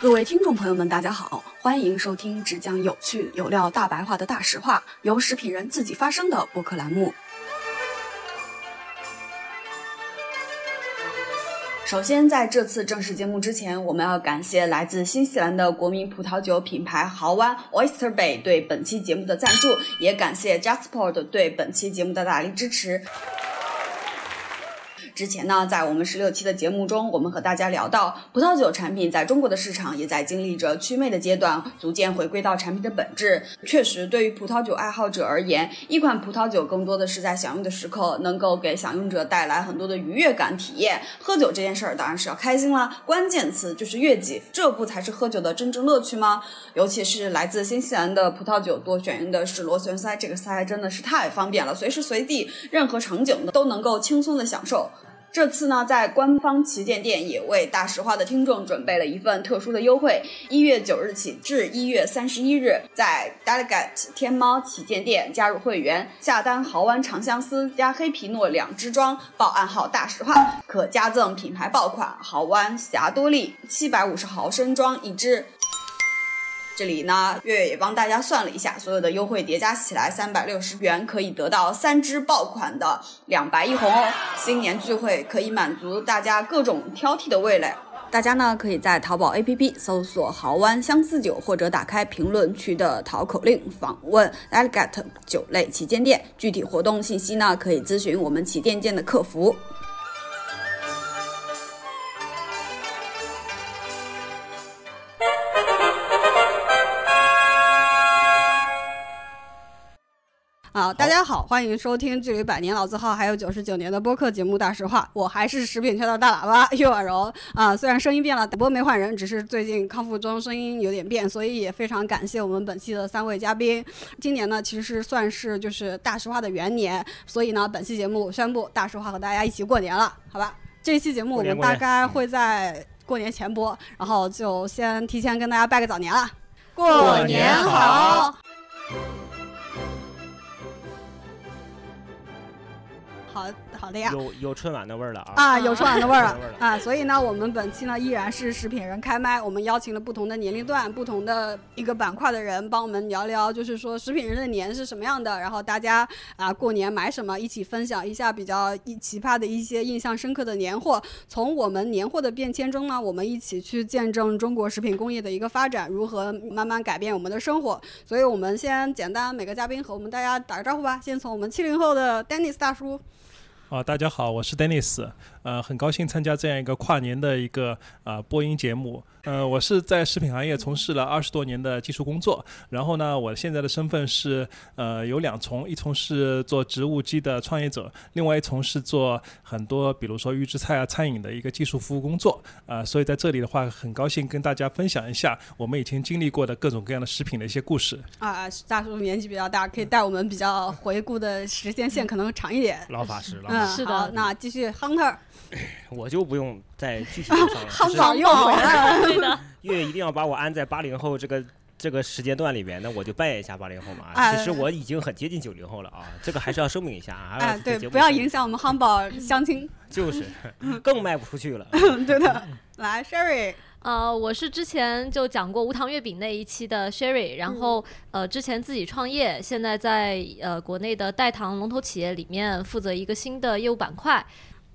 各位听众朋友们，大家好，欢迎收听只讲有趣有料大白话的大实话，由食品人自己发声的播客栏目。首先，在这次正式节目之前，我们要感谢来自新西兰的国民葡萄酒品牌豪湾 Oyster Bay 对本期节目的赞助，也感谢 Jasper 对本期节目的大力支持。之前呢，在我们十六期的节目中，我们和大家聊到，葡萄酒产品在中国的市场也在经历着祛魅的阶段，逐渐回归到产品的本质。确实，对于葡萄酒爱好者而言，一款葡萄酒更多的是在享用的时刻，能够给享用者带来很多的愉悦感体验。喝酒这件事儿当然是要开心啦，关键词就是悦己，这不才是喝酒的真正乐趣吗？尤其是来自新西兰的葡萄酒，多选用的是螺旋塞，这个塞真的是太方便了，随时随地、任何场景都能够轻松的享受。这次呢，在官方旗舰店也为大实话的听众准备了一份特殊的优惠，一月九日起至一月三十一日，在 Delegate 天猫旗舰店加入会员，下单豪湾长相思加黑皮诺两支装，报暗号大实话，可加赠品牌爆款豪湾霞多丽七百五十毫升装一支。这里呢，月月也帮大家算了一下，所有的优惠叠加起来三百六十元，可以得到三支爆款的两白一红哦。新年聚会可以满足大家各种挑剔的味蕾。大家呢可以在淘宝 APP 搜索“豪湾相思酒”，或者打开评论区的淘口令访问 Elegant 酒类旗舰店。具体活动信息呢，可以咨询我们旗舰店的客服。好，大家好，欢迎收听距离百年老字号还有九十九年的播客节目《大实话》，我还是食品圈的大喇叭 岳婉柔啊。虽然声音变了，不过没换人，只是最近康复中，声音有点变，所以也非常感谢我们本期的三位嘉宾。今年呢，其实是算是就是大实话的元年，所以呢，本期节目宣布大实话和大家一起过年了，好吧？这期节目我们大概会在过年前播，然后就先提前跟大家拜个早年了，过年好。好好的呀，有有春晚的味儿了啊！啊，有春晚的味儿了啊！所以呢，我们本期呢依然是食品人开麦，我们邀请了不同的年龄段、不同的一个板块的人，帮我们聊聊，就是说食品人的年是什么样的，然后大家啊过年买什么，一起分享一下比较一奇葩的一些印象深刻的年货。从我们年货的变迁中呢，我们一起去见证中国食品工业的一个发展，如何慢慢改变我们的生活。所以我们先简单每个嘉宾和我们大家打个招呼吧，先从我们七零后的 Dennis 大叔。啊，大家好，我是 Dennis，呃，很高兴参加这样一个跨年的一个啊播音节目。呃，我是在食品行业从事了二十多年的技术工作，然后呢，我现在的身份是呃有两重，一重是做植物基的创业者，另外一重是做很多比如说预制菜啊、餐饮的一个技术服务工作。啊，所以在这里的话，很高兴跟大家分享一下我们以前经历过的各种各样的食品的一些故事。啊，大叔年纪比较大，可以带我们比较回顾的时间线可能长一点。老法师了。嗯，是的。那继续，Hunter。我就不用再具体说了。汉堡又回来了，对的。月一定要把我安在八零后这个这个时间段里边，那我就扮演一下八零后嘛。其实我已经很接近九零后了啊，这个还是要声明一下啊。哎，对，不要影响我们汉堡相亲。就是，更卖不出去了。对的，来，Sherry。呃，我是之前就讲过无糖月饼那一期的 Sherry，然后呃，之前自己创业，现在在呃国内的代糖龙头企业里面负责一个新的业务板块。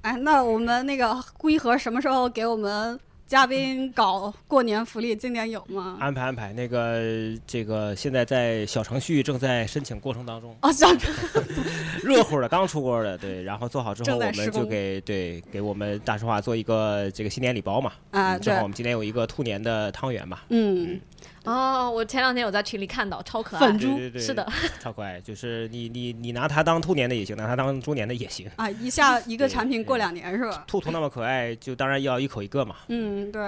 哎，那我们那个龟盒什么时候给我们嘉宾搞过年福利？今年有吗？安排安排，那个这个现在在小程序正在申请过程当中。哦，小程 热乎的，刚出锅的，对。然后做好之后，我们就给对给我们大实话做一个这个新年礼包嘛。啊，正好我们今年有一个兔年的汤圆嘛。嗯。哦，我前两天有在群里看到，超可爱，粉猪是的，超可爱。就是你你你拿它当兔年的也行，拿它当猪年的也行 啊。一下一个产品过两年是吧？兔兔那么可爱，就当然要一口一个嘛。嗯，对。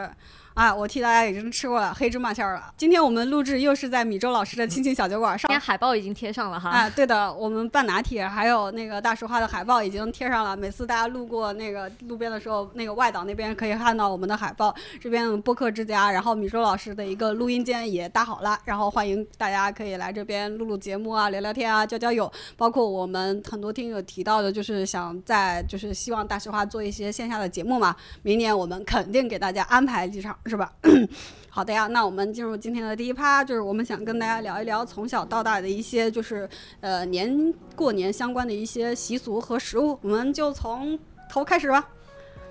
啊，我替大家已经吃过了黑芝麻馅儿了。今天我们录制又是在米粥老师的亲情小酒馆，上面海报已经贴上了哈。啊，对的，我们半拿铁还有那个大实话的海报已经贴上了。每次大家路过那个路边的时候，那个外岛那边可以看到我们的海报。这边播客之家，然后米粥老师的一个录音间也搭好了，然后欢迎大家可以来这边录录节目啊，聊聊天啊，交交友。包括我们很多听友提到的，就是想在就是希望大实话做一些线下的节目嘛。明年我们肯定给大家安排几场。是吧？好的呀，那我们进入今天的第一趴，就是我们想跟大家聊一聊从小到大的一些，就是呃年过年相关的一些习俗和食物。我们就从头开始吧。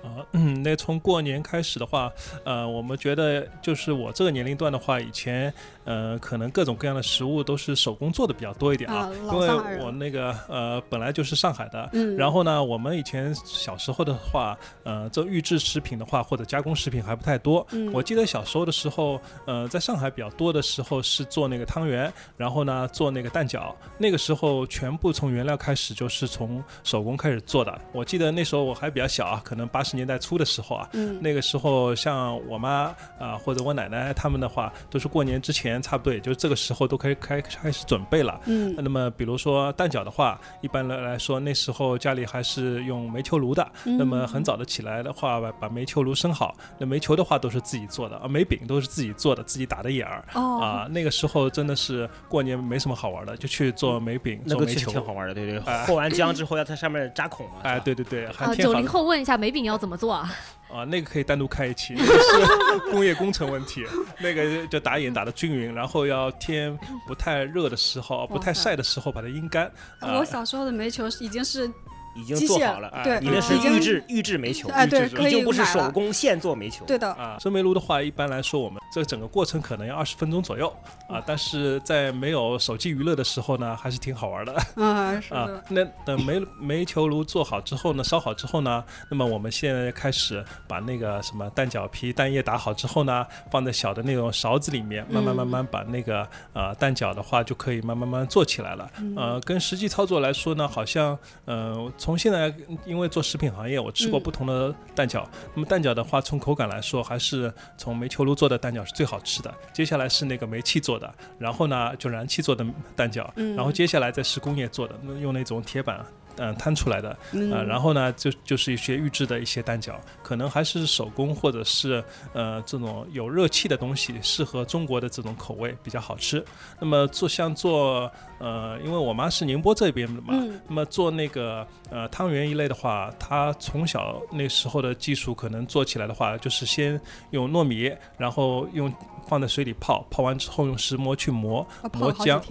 啊，嗯，那从过年开始的话，呃，我们觉得就是我这个年龄段的话，以前。呃，可能各种各样的食物都是手工做的比较多一点啊，因为我那个呃本来就是上海的，然后呢，我们以前小时候的话，呃，做预制食品的话或者加工食品还不太多。我记得小时候的时候，呃，在上海比较多的时候是做那个汤圆，然后呢做那个蛋饺，那个时候全部从原料开始就是从手工开始做的。我记得那时候我还比较小啊，可能八十年代初的时候啊，那个时候像我妈啊或者我奶奶他们的话，都是过年之前。差不多也就这个时候都可以开开始准备了。嗯，那么比如说蛋饺的话，一般来来说那时候家里还是用煤球炉的。那么很早的起来的话，把把煤球炉生好。那煤球的话都是自己做的啊，煤饼都是自己做的，自己打的眼儿。哦。啊，那个时候真的是过年没什么好玩的，就去做煤饼、做煤球，挺好玩的。对对。和完浆之后要在上面扎孔嘛？哎，对对对。啊，九零后问一下，煤饼要怎么做啊？啊，那个可以单独开一期，是工业工程问题。那个就打眼打的均匀，然后要天不太热的时候，不太晒的时候把它阴干。我小时候的煤球已经是。已经做好了，对，你那是预制预制煤球，哎，对，已经不是手工现做煤球。对的啊，生煤炉的话，一般来说我们这整个过程可能要二十分钟左右啊，但是在没有手机娱乐的时候呢，还是挺好玩的 啊。啊，那等煤煤球炉做好之后呢，烧好之后呢，那么我们现在开始把那个什么蛋饺皮、蛋液打好之后呢，放在小的那种勺子里面，慢慢慢慢把那个呃蛋饺的话就可以慢慢慢做起来了。呃，跟实际操作来说呢，好像呃。从现在，因为做食品行业，我吃过不同的蛋饺。那么蛋饺的话，从口感来说，还是从煤球炉做的蛋饺是最好吃的。接下来是那个煤气做的，然后呢就燃气做的蛋饺，然后接下来再是工业做的，用那种铁板。嗯，摊出来的，呃，然后呢，就就是一些预制的一些蛋饺，可能还是手工或者是呃这种有热气的东西，适合中国的这种口味比较好吃。那么做像做呃，因为我妈是宁波这边的嘛，那么做那个呃汤圆一类的话，她从小那时候的技术可能做起来的话，就是先用糯米，然后用。放在水里泡，泡完之后用石磨去磨磨浆。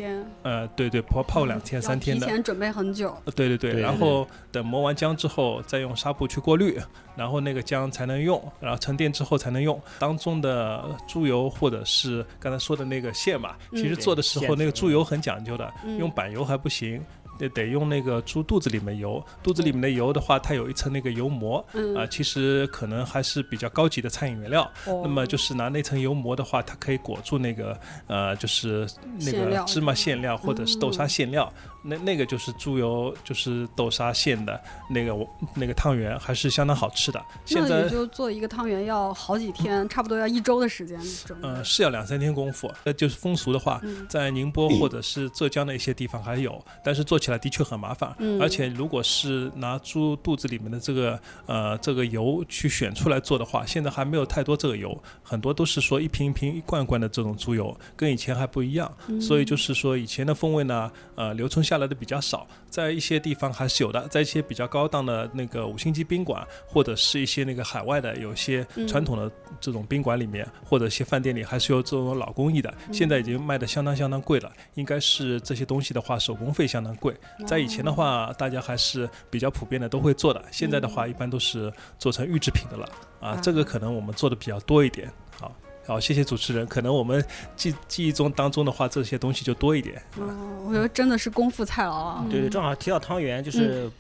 呃，对对，泡泡两天三天的。提前准备很久。对对对，然后等磨完浆之后，再用纱布去过滤，然后那个浆才能用，然后沉淀之后才能用。当中的猪油或者是刚才说的那个馅嘛，其实做的时候那个猪油很讲究的，用板油还不行。得得用那个猪肚子里面油，肚子里面的油的话，它有一层那个油膜，啊，其实可能还是比较高级的餐饮原料。那么就是拿那层油膜的话，它可以裹住那个呃，就是那个芝麻馅料或者是豆沙馅料。那那个就是猪油，就是豆沙馅的那个我那个汤圆，还是相当好吃的。现在就做一个汤圆要好几天，差不多要一周的时间。嗯，是要两三天功夫。那就是风俗的话，在宁波或者是浙江的一些地方还有，但是做起来的确很麻烦。嗯。而且如果是拿猪肚子里面的这个呃这个油去选出来做的话，现在还没有太多这个油，很多都是说一瓶一瓶一罐罐的这种猪油，跟以前还不一样。所以就是说以前的风味呢，呃，留存下。下来的比较少，在一些地方还是有的，在一些比较高档的那个五星级宾馆，或者是一些那个海外的有些传统的这种宾馆里面，或者一些饭店里，还是有这种老工艺的。现在已经卖的相当相当贵了，应该是这些东西的话，手工费相当贵。在以前的话，大家还是比较普遍的都会做的，现在的话，一般都是做成预制品的了。啊，这个可能我们做的比较多一点。好。好，谢谢主持人。可能我们记记忆中当中的话，这些东西就多一点。哦，我觉得真的是功夫菜了啊。对对，正好提到汤圆，就是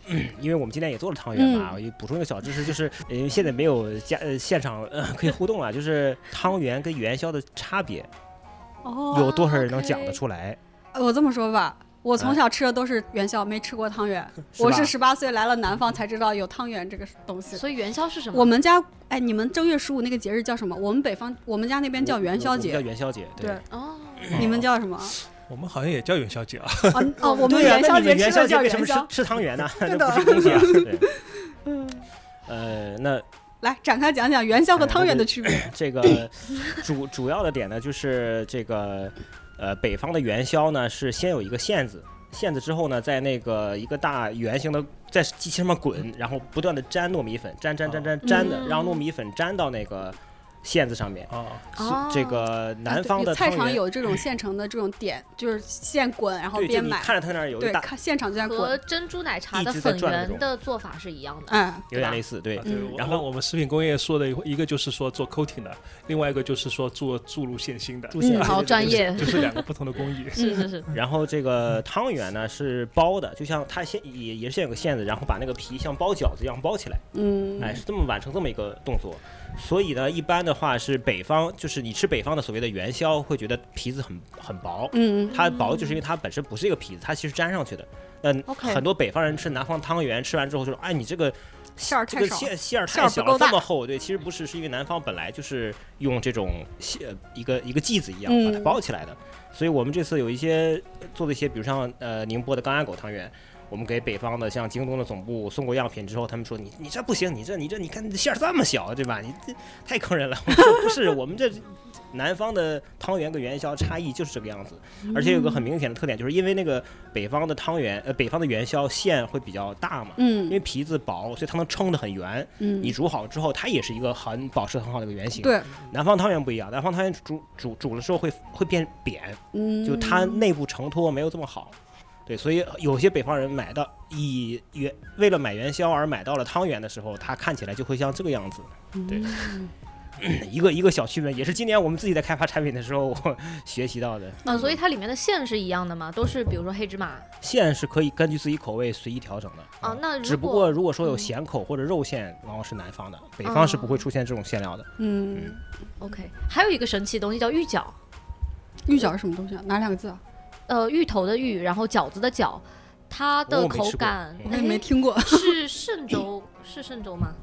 因为我们今天也做了汤圆嘛，我补充一个小知识，就是因为现在没有加呃现场可以互动了，就是汤圆跟元宵的差别，哦，有多少人能讲得出来？我这么说吧。我从小吃的都是元宵，没吃过汤圆。我是十八岁来了南方才知道有汤圆这个东西。所以元宵是什么？我们家哎，你们正月十五那个节日叫什么？我们北方，我们家那边叫元宵节。叫元宵节。对。哦。你们叫什么？我们好像也叫元宵节啊。哦，我们元宵节吃的叫元宵。吃汤圆呢？这不是东西啊。嗯。呃，那来展开讲讲元宵和汤圆的区别。这个 主主要的点呢，就是这个。呃，北方的元宵呢是先有一个馅子，馅子之后呢，在那个一个大圆形的在机器上面滚，然后不断的粘糯米粉，粘粘粘粘粘的，让糯米粉粘到那个线子上面。哦，哦这个南方的菜场，有这种现成的这种点，就是现滚，然后边买。看着他那儿有大，看现场就在和。珍珠奶茶的粉圆的做法是一样的。嗯，有点类似，对然后我们食品工业说的一个就是说做 coating 的，另外一个就是说做注入线芯的，注线嗯好专业就是两个不同的工艺。是是是，然后这个汤圆呢是包的，就像它先也也是先有个馅子，然后把那个皮像包饺子一样包起来，嗯，哎，是这么完成这么一个动作。所以呢，一般的话是北方，就是你吃北方的所谓的元宵，会觉得皮子很很薄。嗯，它薄就是因为它本身不是一个皮子，它其实粘上去的。那很多北方人吃南方汤圆，吃完之后就说：“哎，你这个这个馅儿太少。馅馅儿馅太小了，这么厚。”对，其实不是，是因为南方本来就是用这种馅一个一个剂子一样把它嗯包起来的。所以我们这次有一些做的一些，比如像呃宁波的钢鸭狗汤圆。我们给北方的像京东的总部送过样品之后，他们说你你这不行，你这你这你看你馅儿这么小，对吧？你这太坑人了。我说 不是，我们这南方的汤圆跟元宵差异就是这个样子，而且有个很明显的特点，就是因为那个北方的汤圆，呃，北方的元宵馅会比较大嘛，因嗯为皮子薄，所以它能撑得很圆。嗯，你煮好之后，它也是一个很保持很好的一个圆形。，对，南方汤圆不一样，南方汤圆煮煮煮了之后会会变扁，嗯，就它内部承托没有这么好。对，所以有些北方人买到以元为了买元宵而买到了汤圆的时候，它看起来就会像这个样子。对，一个一个小区别，也是今年我们自己在开发产品的时候我 学习到的。嗯，所以它里面的馅是一样的吗？都是比如说黑芝麻馅是可以根据自己口味随意调整的。哦。那只如果不过如果说有嗯咸口或者肉馅，往往是南方的，北方是不会出现这种馅料的。嗯，OK，还有一个神奇的东西叫玉饺，玉饺是什么东西啊？哪两个字啊？呃，芋头的芋，然后饺子的饺，它的口感嗯我也没哎听过。是嵊州 是嵊州吗？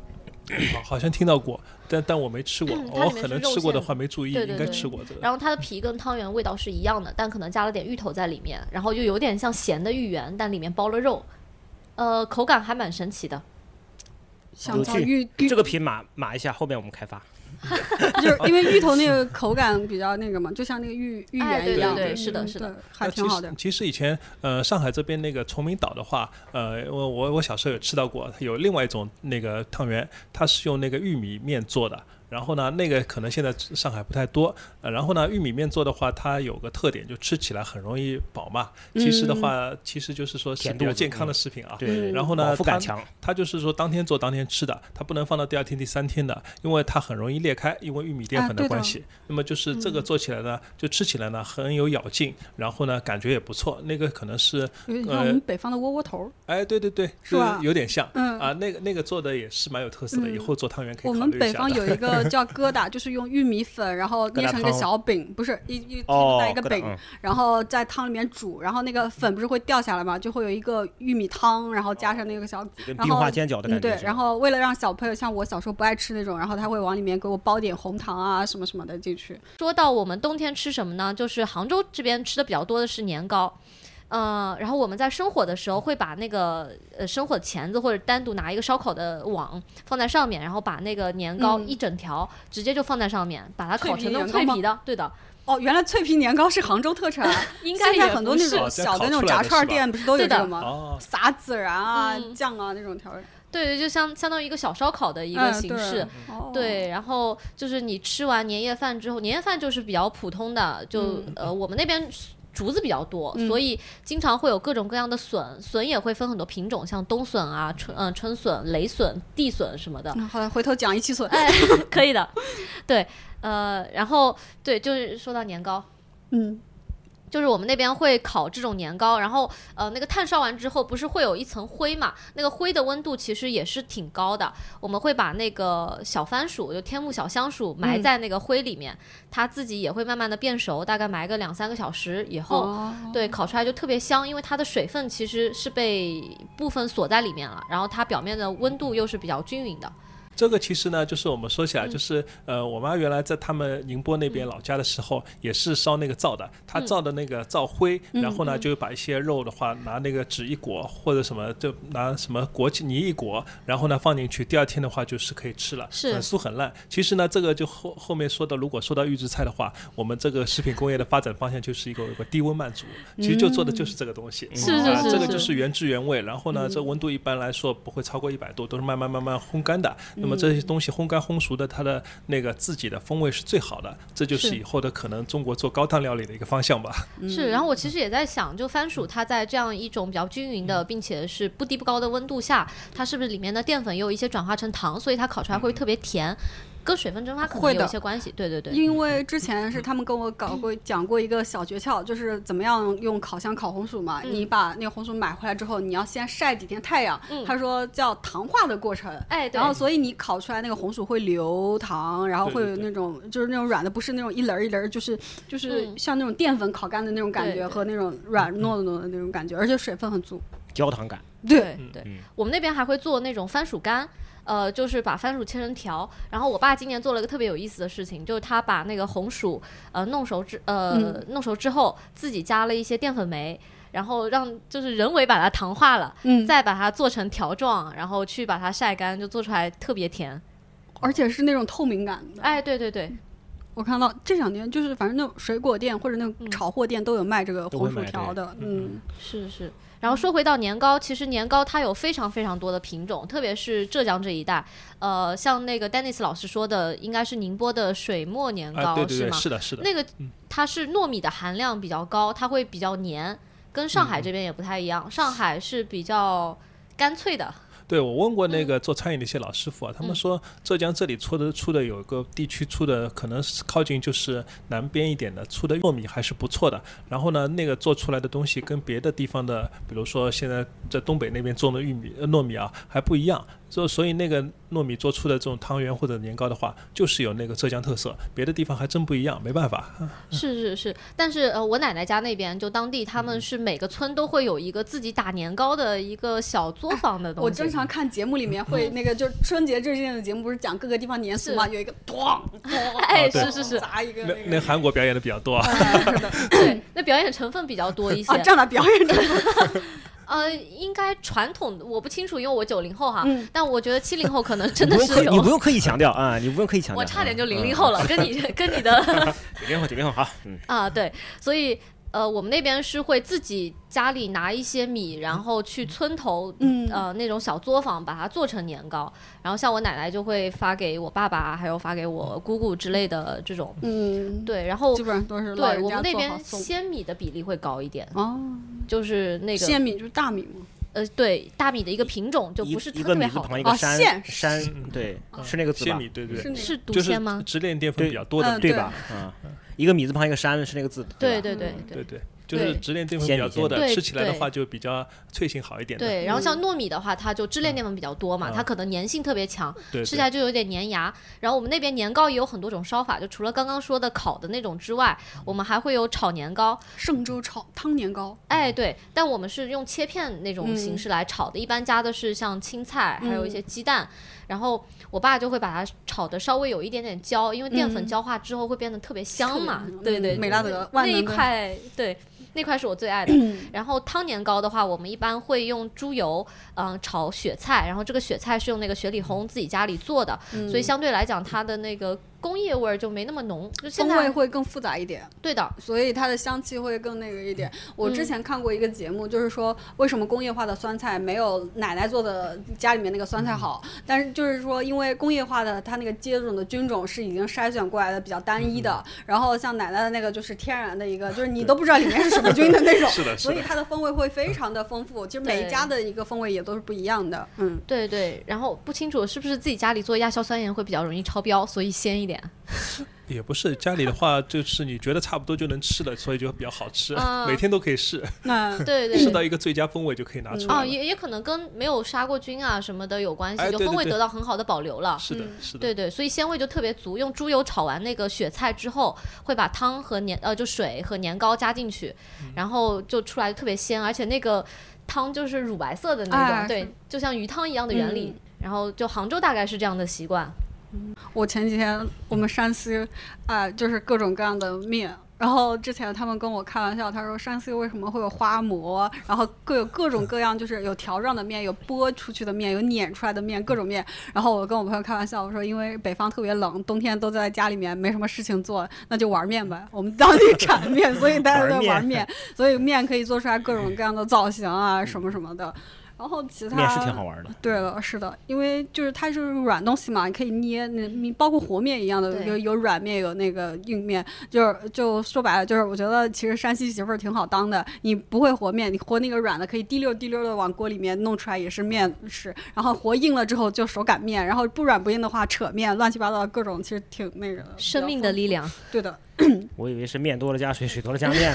好好像听到过，但但我没吃过我可能吃过的话没注意，应该吃过这个。然后它的皮跟汤圆味道是一样的，但可能加了点芋头在里面，然后就有点像咸的芋圆，但里面包了肉，呃，口感还蛮神奇的。想有趣到芋芋这个皮码码一下，后面我们开发。就是因为芋头那个口感比较那个嘛，就像那个芋芋圆一样，对对嗯是的是的还挺好的其实。其实以前呃上海这边那个崇明岛的话，呃我我我小时候有吃到过，有另外一种那个汤圆，它是用那个玉米面做的。然后呢，那个可能现在上海不太多。呃，然后呢，玉米面做的话，它有个特点，就吃起来很容易饱嘛。其实的话，其实就是说是比较健康的食品啊。对对，然后呢饱腹感它强。它就是说当天做当天吃的，它不能放到第二天、第三天的，因为它很容易裂开，因为玉米淀粉的关系。那么就是这个做起来呢，就吃起来呢很有咬劲，然后呢感觉也不错。那个可能是，有点像我们北方的窝窝头儿。哎，对对对，是吧有点像。嗯啊，那个那个做的也是蛮有特色的，嗯以后做汤圆可以我们考虑一下的。北方有一个叫疙瘩，就是用玉米粉，然后捏成一个小饼，不是一一哦，带一个饼，然后在汤里面煮，然后那个粉不是会掉下来嘛，就会有一个玉米汤，然后加上那个小然后冰花煎饺的嗯对。然后为了让小朋友像我小时候不爱吃那种，然后他会往里面给我包点红糖啊什么什么的进去。说到我们冬天吃什么呢？就是杭州这边吃的比较多的是年糕。呃，然后我们在生火的时候会把那个呃生火钳子或者单独拿一个烧烤的网放在上面，然后把那个年糕嗯。一整条直接就放在上面，把它烤成那种脆皮的，对的，哦，原来脆皮年糕是杭州特产，应该现在很多那种小的那种炸串店不是都有的这个吗？哦，撒孜然啊、嗯。酱啊那种调味对对，就相相当于一个小烧烤的一个嗯对形式。哦。对，然后就是你吃完年夜饭之后，年夜饭就是比较普通的，就、嗯。呃我们那边竹子比较多，嗯所以经常会有各种各样的笋，笋也会分很多品种，像冬笋啊、春嗯、春笋、雷笋、地笋什么的。嗯好的，回头讲一期笋。哎，可以的，对，呃，然后对，就是说到年糕，嗯，就是我们那边会烤这种年糕，然后呃，那个炭烧完之后，不是会有一层灰嘛？那个灰的温度其实也是挺高的。我们会把那个小番薯，就天目小香薯埋嗯在那个灰里面，它自己也会慢慢的变熟，大概埋个两三个小时以后。哦，对，烤出来就特别香，因为它的水分其实是被部分锁在里面了，然后它表面的温度又是比较均匀的。这个其实呢，就是我们说起来，嗯就是呃，我妈原来在他们宁波那边老家的时候，也是烧那个灶的，她嗯灶的那个灶灰，嗯然后呢，就把一些肉的话，拿那个纸一裹，或者什么，就拿什么裹起泥一裹，然后呢放进去，第二天的话就是可以吃了，是很酥很烂。其实呢，这个就后后面说的，如果说到预制菜的话，我们这个食品工业的发展方向就是一个有个低温慢煮，其实就做的就是这个东西。是是啊，是这个就是是原汁原味。然后呢，这温度一般来说不会超过一百度，都是慢慢慢慢烘干的。那么这些东西烘干烘熟的，它的那个自己的风味是最好的，这就是是。以后的可能中国做高档料理的一个方向吧。是，然后我其实也在想，就番薯它在这样一种比较均匀嗯。的，并且是不低不高的温度下，它是不是里面的淀粉也有一些转化成糖，所以它烤出来会特别甜，跟水分蒸发可能有会的一些关系。对对对，因为之前是他们跟我搞过讲过一个小诀窍，就是怎么样用烤箱烤红薯嘛。嗯你把那个红薯买回来之后，你要先晒几天太阳。嗯他说叫糖化的过程。哎，对然后，所以你烤出来那个红薯会流糖，然后会有对对那种就是那种软的，不是那种一棱儿一棱儿，就是就是嗯像那种淀粉烤干的那种感觉和那种软糯糯的那种感觉，而且水分很足。焦糖感，对对嗯，我们那边还会做那种番薯干。呃，就是把番薯切成条，然后我爸今年做了一个特别有意思的事情，就是他把那个红薯呃弄熟之呃、嗯弄熟之后，自己加了一些淀粉酶，然后让就是人为把它糖化了，嗯，再把它做成条状，然后去把它晒干，就做出来特别甜。而且是那种透明感的。哎，对对对，我看到这两年就是反正那种水果店或者那种嗯炒货店都有卖这个红薯条的，嗯是是。然后说回到年糕，其实年糕它有非常非常多的品种，特别是浙江这一带，呃，像那个 Dennis 老师说的，应该是宁波的水磨年糕、啊，对对对，是吗？是的，是的。那个它是糯米的含量比较高，它会比较黏，跟上海这边也不太一样。上海是比较干脆的，对，我问过嗯那个做餐饮的一些老师傅啊，他们说浙江这里出的出的有一个地区出的可能是靠近就是南边一点的出的糯米还是不错的。然后呢，那个做出来的东西跟别的地方的，比如说现在在东北那边种的玉米、呃糯米啊还不一样。所所以那个糯米做出的这种汤圆或者年糕的话，就是有那个浙江特色，别的地方还真不一样，没办法。是是是。但是呃，我奶奶家那边就当地他们是每个村都会有一个自己打年糕的一个小作坊的东西。我经常看节目里面会 那个，就是春节这件的节目，不是讲各个地方年俗嘛，有一个咣咣，哎是是是砸一个那那那韩国表演的比较多啊。对，那表演成分比较多一些。啊这样的表演者，呃，应该传统我不清楚，因为我九零后哈，嗯但我觉得七零后可能真的是有。你不用刻意强调啊，你不用刻意强调。我差点就嗯零零后了，跟你 跟你的零零后，九零后好，嗯，啊，对，所以呃，我们那边是会自己家里拿一些米，然后去村头，嗯呃，那种小作坊把它做成年糕，然后像我奶奶就会发给我爸爸，还有发给我姑姑之类的这种，嗯，对，然后基本上都是对我们那边鲜米的比例会高一点，哦，就是那个鲜米就是大米嘛，呃，对，大米的一个品种就不是特一个米字别好的，哦旁一个山线山，对，是那个字吧？鲜米，对对对，是那个是独就是鲜吗？直链淀粉比较多的嗯对对吧？啊，一个米字旁一个山是那个字，对对对嗯对。对对，就是直链淀粉比较多的，吃起来的话就比较脆性好一点。对，然后像糯米的话，它就支链淀粉比较多嘛，嗯。它可能粘性特别强，对，吃起来就有点粘牙。然后我们那边年糕也有很多种烧法，就除了刚刚说的烤的那种之外，我们还会有炒年糕。嵊州炒汤年糕，哎，对，但我们是用切片那种形式来炒的，一般加的是像青菜，还有一些鸡蛋。然后我爸就会把它炒的稍微有一点点焦，因为淀粉嗯焦化之后会变得特别香嘛。嗯对对，美拉德那一块对。那块是我最爱的，然后汤年糕的话，我们一般会用猪油，嗯、炒雪菜，然后这个雪菜是用那个雪里红自己家里做的，所以相对来讲它的那个工业味儿就没那么浓，就现风味在会更复杂一点。对的，所以它的香气会更那个一点。我之前看过一个节目，就是说为什么工业化的酸菜没有奶奶做的家里面那个酸菜好，但是就是说因为工业化的它那个接种的菌种是已经筛选过来的比较单一的，然后像奶奶的那个就是天然的一个，就是你都不知道里面是什么菌的那种，是的所以它的风味会非常的丰富。其实每一家的一个风味也都是不一样的，嗯。对对，然后不清楚是不是自己家里做亚硝酸盐会比较容易超标，所以鲜一点。也不是家里的话，就是你觉得差不多就能吃了，所以就比较好吃，嗯每天都可以试，那对对对。试到一个最佳风味就可以拿出来哦，也也可能跟没有杀过菌啊什么的有关系，哎对对对就风味得到很好的保留了。是的，是的，对对，所以鲜味就特别足。用猪油炒完那个雪菜之后，会把汤和年呃就水和年糕加进去，嗯然后就出来特别鲜，而且那个汤就是乳白色的那种，哎对，就像鱼汤一样的原理。然后就杭州大概是这样的习惯。我前几天我们山西啊、就是各种各样的面。然后之前他们跟我开玩笑，他说山西为什么会有花馍，然后各有各种各样，就是有条状的面，有剥出去的面，有碾出来的面，各种面。然后我跟我朋友开玩笑，我说因为北方特别冷，冬天都在家里面没什么事情做，那就玩面呗。我们当地 产面，所以大家都在玩面，所以面可以做出来各种各样的造型啊，什么什么的。然后其他面是挺好玩的。对了，是的，因为就是它是软东西嘛，你可以捏，那你包括和面一样的，有有软面，有那个硬面，就是就说白了，就是我觉得其实山西媳妇儿挺好当的。你不会和面，你和那个软的可以滴溜滴溜的往锅里面弄出来，也是面食。然后和硬了之后就手擀面，然后不软不硬的话扯面，乱七八糟各种，其实挺那个的。生命的力量，对的，我以为是面多了加水，水多了加面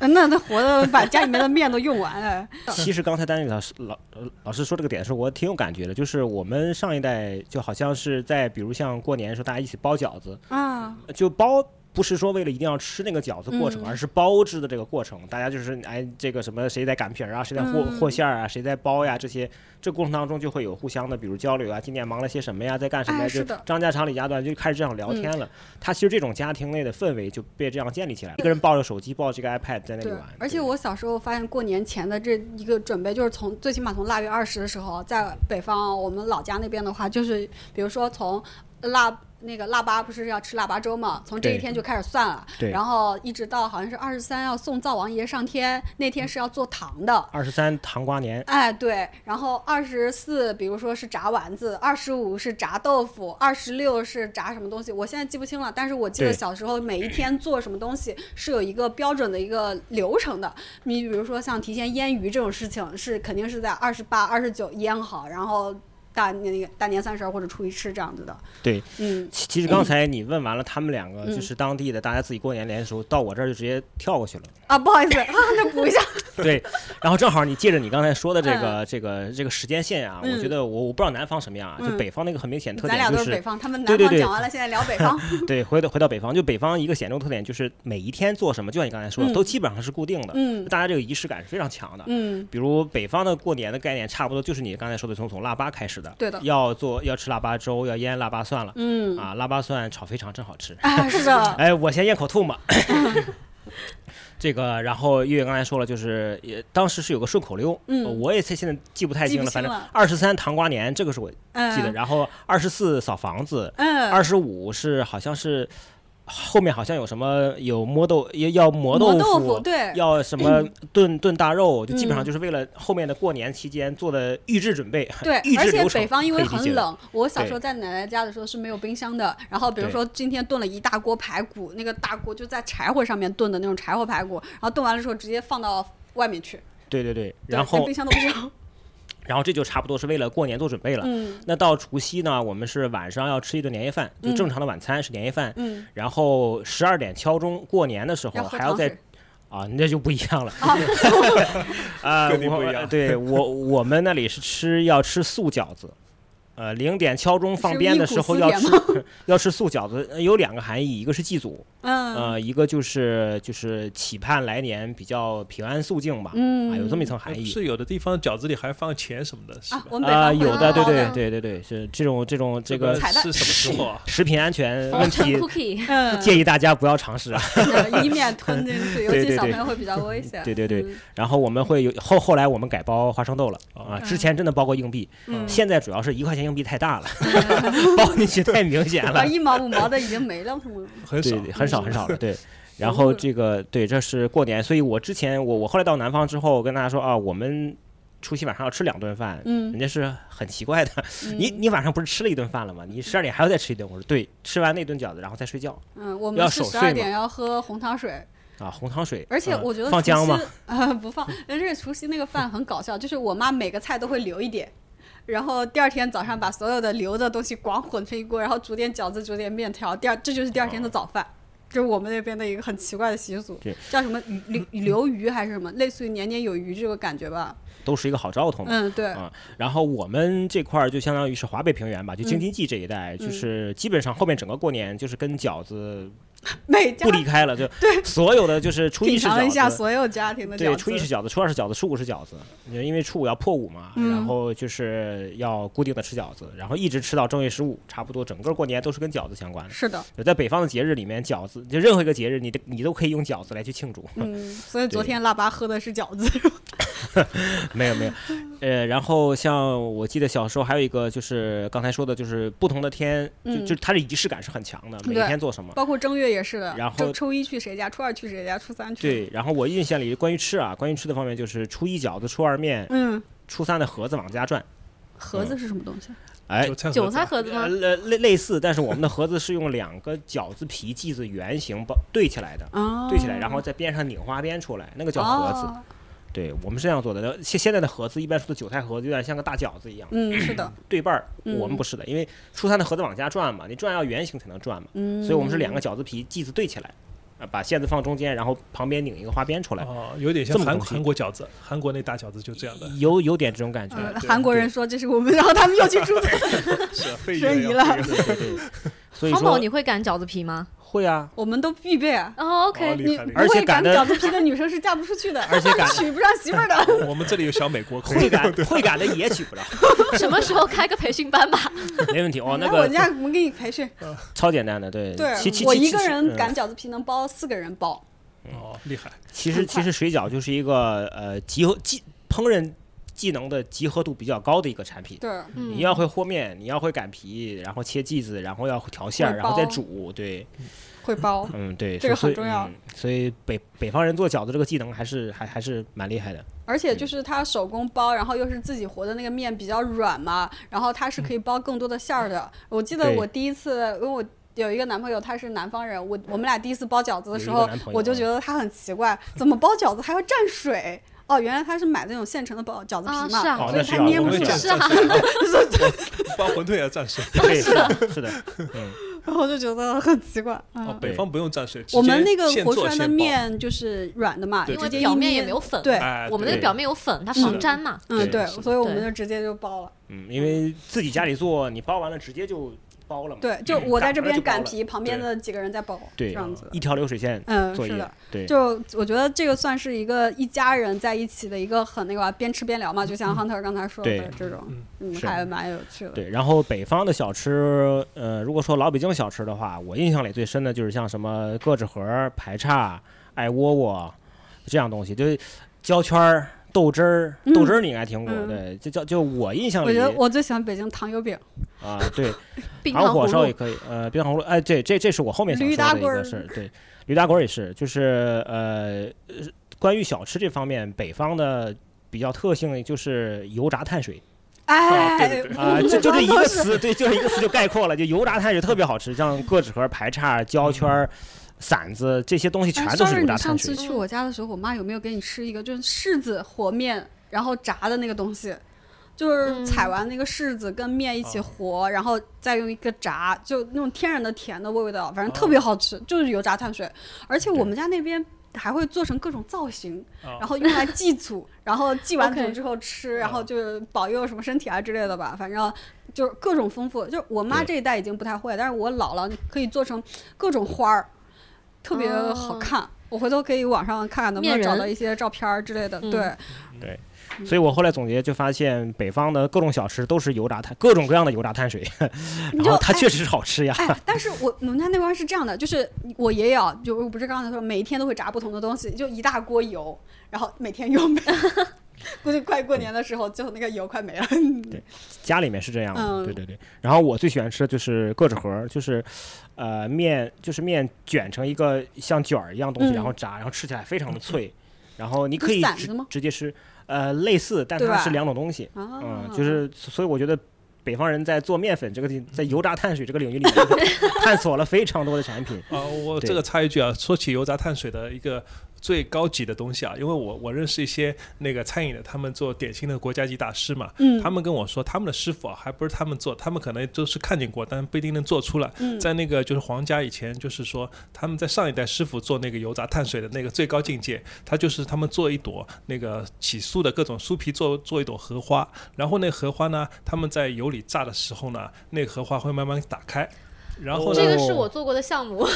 那他活的把家里面的面都用完了。其实刚才丹尼老师老呃老师说这个点的时候，我挺有感觉的，就是我们上一代就好像是在比如像过年的时候，大家一起包饺子，啊，就包。不是说为了一定要吃那个饺子过程，嗯而是包制的这个过程。大家就是哎，这个什么谁在擀皮儿啊，谁在和嗯和馅儿啊，谁在包呀，这些这过程当中就会有互相的，比如交流啊，今年忙了些什么呀，在干什么呀，就张家长李家短，就开始这样聊天了。他其实这种家庭内的氛围就被这样建立起来了。一个人抱着手机，抱着这个 iPad 在那里玩。，而且我小时候发现过年前的这一个准备，就是从最起码从腊月二十的时候，在北方我们老家那边的话，就是比如说从腊那个腊八不是要吃腊八粥嘛，从这一天就开始算了，对。然后一直到好像是二十三要送灶王爷上天，那天是要做糖的。二十三糖瓜年，哎，对，然后二十四，比如说是炸丸子，二十五是炸豆腐，二十六是炸什么东西，我现在记不清了。但是我记得小时候每一天做什么东西是有一个标准的一个流程的。你比如说像提前腌鱼这种事情，是肯定是在二十八、二十九腌好，然后大年那个大年三十儿或者初一吃这样子的。对，嗯，其其实刚才你问完了他们两个，嗯就是当地的大家自己过年联的时候，到我这儿就直接跳过去了。啊，不好意思啊，那补一下。对，然后正好你借着你刚才说的这个这个这个时间线啊，嗯我觉得我我不知道南方什么样啊，就嗯北方那个很明显特咱俩点就是，都是北方，他们对对对南方讲完了，现在聊北方。对，回到回到北方，就北方一个显著特点就是每一天做什么，就像你刚才说的，嗯都基本上是固定的，嗯大家这个仪式感是非常强的。嗯，比如北方的过年的概念，差不多就是你刚才说的从从腊八开始的，对的。要做要吃腊八粥，要腌腊八蒜了，嗯。啊，腊八蒜炒肥肠真好吃。啊，是的，哎，我先咽口吐沫。这个，然后月月刚才说了，就是也当时是有个顺口溜，嗯。呃我也现在记不太清了，反正二十三糖瓜年这个是我记得，嗯。然后二十四扫房子，嗯，二十五是好像是后面好像有什么有磨豆要要磨磨豆腐，对，要什么 炖炖大肉，就基本上嗯就是为了后面的过年期间做的预制准备，对预，而且北方因为很冷，我小时候在奶奶家的时候是没有冰箱的。然后比如说今天炖了一大锅排骨，那个大锅就在柴火上面炖的那种柴火排骨，然后炖完了之后直接放到外面去，对对对，然后冰箱都不需要。然后这就差不多是为了过年做准备了。嗯那到除夕呢，我们是晚上要吃一顿年夜饭，就嗯正常的晚餐是年夜饭，嗯，然后十二点敲钟，过年的时候还要在啊，那就不一样了。啊，我 跟你不一样对我我们那里是吃要吃素饺子。呃，零点敲钟放鞭的时候要吃 要吃素饺子，呃有两个含义，一个是祭祖，嗯呃，一个就是就是期盼来年比较平安肃静吧，嗯啊，有这么一层含义。是有的地方饺子里还放钱什么的，是啊吧，？啊、有的，对对对对对，是这种这种这个是什么时候啊？食品安全问题，嗯，建议大家不要尝试啊。以免吞进去，尤其小对对对朋友会比较危险。对对对嗯然后我们会有后后来我们改包花生豆了啊，之前真的包过硬币，嗯现在主要是一块钱硬币太大了，包进去太明显了 啊，，一毛五毛的已经没了？很少对，，很少很少了，对。然后这个对，这是过年，所以我之前我我后来到南方之后，跟大家说啊，我们除夕晚上要吃两顿饭，嗯人家是很奇怪的，你嗯你晚上不是吃了一顿饭了吗？你十二点还要再吃一顿？我说对，吃完那顿饺子然后再睡觉嗯，我要们是十二点要喝红糖水，啊，红糖水，而且嗯我觉得除放姜吗啊？呃，不放。但是除夕那个饭很搞笑，就是我妈每个菜都会留一点，然后第二天早上把所有的留的东西光混成一锅，然后煮点饺子，煮点面条，第二这就是第二天的早饭。就是我们那边的一个很奇怪的习俗，叫什么鱼留留鱼还是什么，类似于年年有余这个感觉吧。都是一个好兆头嘛。嗯，对，啊，然后我们这块儿就相当于是华北平原吧，就京津冀这一带，嗯就是基本上后面整个过年就是跟饺子 每家不离开了，就对所有的就是初一品是尝一下饺子。所有家庭的对，初一是饺子，初二是饺子，初五是饺子，因为初五要破五嘛，嗯然后就是要固定的吃饺子，然后一直吃到正月十五，差不多整个过年都是跟饺子相关的。是的，就在北方的节日里面，饺子就任何一个节日，你的你都可以用饺子来去庆祝。嗯，所以昨天腊八喝的是饺子。没有没有，呃，然后像我记得小时候还有一个就是刚才说的，就是不同的天，就嗯就它的仪式感是很强的，每一天做什么。包括正月也是的，然后初一去谁家，初二去谁家，初三去。对，然后我印象里关于吃啊，关于吃的方面，就是初一饺子，初二面，嗯，初三的盒子往家转。盒子是什么东西？哎，韭菜盒子吗？呃类类似，但是我们的盒子是用两个饺子皮剂子圆形包对起来的，哦，对起来，然后在边上拧花边出来，那个叫盒子。哦对我们是这样做的。现现在的盒子一般说的韭菜盒子有点像个大饺子一样，嗯，是的，对半儿。嗯我们不是的，因为初三的盒子往家转嘛，你转要圆形才能转嘛，嗯，所以我们是两个饺子皮剂子对起来，啊，把馅子放中间，然后旁边拧一个花边出来，哦，有点像韩韩国饺子，韩国那大饺子就这样的，有有点这种感觉。呃，韩国人说这是我们，然后他们又去注册，是啊非申遗了对对对，所以 汤宝，说你会擀饺子皮吗？会啊，我们都必备啊。，OK，你而且会擀饺子皮的女生是嫁不出去的，而且擀 娶不上媳妇儿的。我们这里有小美国会擀会擀的也娶不了，什么时候开个培训班吧？没问题哦。那个我个家我们给你培训。超简单的，对对我一个人擀饺子皮能包四个人包。哦，厉害，其实其实水饺就是一个呃集合技烹饪技能的集合度比较高的一个产品。对，嗯你要会和面，你要会擀皮，然后切剂子，然后要调馅儿，然后再煮，对，会包。嗯，对，这个很重要嗯所以北北方人做饺子这个技能还是还还是蛮厉害的。而且就是他手工包，然后又是自己和的那个面比较软嘛，然后它是可以包更多的馅儿的。我记得我第一次，因为我。有一个男朋友，他是南方人，我我们俩第一次包饺子的时候我就觉得他很奇怪，怎么包饺子还要蘸水？哦，原来他是买那种现成的包饺子皮嘛，啊是啊所以他捏不住。是啊，包馄饨也要蘸水。对，是的，是的，嗯，然后我就觉得很奇怪。哦，嗯，北方不用蘸水，我们那个现和出来的面就是软的嘛，因为表面也没有粉，对，我们那个表面有粉，它防粘嘛。嗯对，所以我们就直接就包了。嗯，因为自己家里做，你包完了直接就包了嘛。对，就嗯。我在这边擀皮，旁边的几个人在包，这样子。一条流水线嗯，是的，，对，就我觉得这个算是一个一家人在一起的一个很那个吧边吃边聊嘛，就像 Hunter 刚才说的这种，嗯。还蛮有趣的。对，然后北方的小吃，呃，如果说老北京小吃的话，我印象里最深的就是像什么咯吱盒、排叉、艾窝窝这样东西，就是焦圈儿、豆汁儿，豆汁儿你应该听过，嗯。对，就叫就我印象里我觉得我最喜欢北京糖油饼，啊，对，冰糖火烧也可以，呃，冰糖葫芦，哎，对，这这是我后面想说的一个事儿，对，驴打滚儿也是，就是呃，呃关于小吃这方面，北方的比较特性就是油炸碳水。哎，对对对啊，我 就就这一个词，对，就是一个词就概括了，就油炸碳水特别好吃，像各纸盒、排叉、焦圈儿、馓子这些东西全哎都是油炸你上碳水。次去我家的时候，我妈有没有给你吃一个就是柿子和面，然后炸的那个东西？就是嗯采完那个柿子跟面一起和，然后再用一个炸，就那种天然的甜的味道，反正特别好吃，就是油炸碳水。而且我们家那边还会做成各种造型，啊然后用来祭祖，然后祭完祖之后吃，然后就是保佑什么身体啊之类的吧，反正就是各种丰富。就是我妈这一代已经不太会，但是我姥姥可以做成各种花儿，特别好哦看。我回头可以网上看看能不能找到一些照片儿之类的。嗯对，所以我后来总结就发现，北方的各种小吃都是油炸碳，各种各样的油炸碳水，然后它哎确实是好吃呀。哎，但是我我们家那边是这样的，就是我爷爷啊，就我不是刚才说每一天都会炸不同的东西，就一大锅油，然后每天用。估计快过年的时候，最后那个油快没了。对家里面是这样的，嗯。对对对。然后我最喜欢吃的就是咯吱盒，就是呃面，就是面卷成一个像卷儿一样东西，嗯。然后炸，然后吃起来非常的脆，然后你可以直接吃，呃类似，但它是两种东西。啊。嗯，就是所以我觉得北方人在做面粉这个地，在油炸碳水这个领域里面 探索了非常多的产品。啊，我这个插一句啊，说起油炸碳水的一个最高级的东西啊，因为我我认识一些那个餐饮的，他们做点心的国家级大师嘛，嗯。他们跟我说，他们的师傅啊，还不是他们做，他们可能都是看见过，但不一定能做出来。嗯。在那个就是皇家以前，就是说他们在上一代师傅做那个油炸碳水的那个最高境界，他就是他们做一朵那个起酥的各种酥皮做做一朵荷花，然后那荷花呢，他们在油里炸的时候呢，那个荷花会慢慢打开，然后呢，这个是我做过的项目，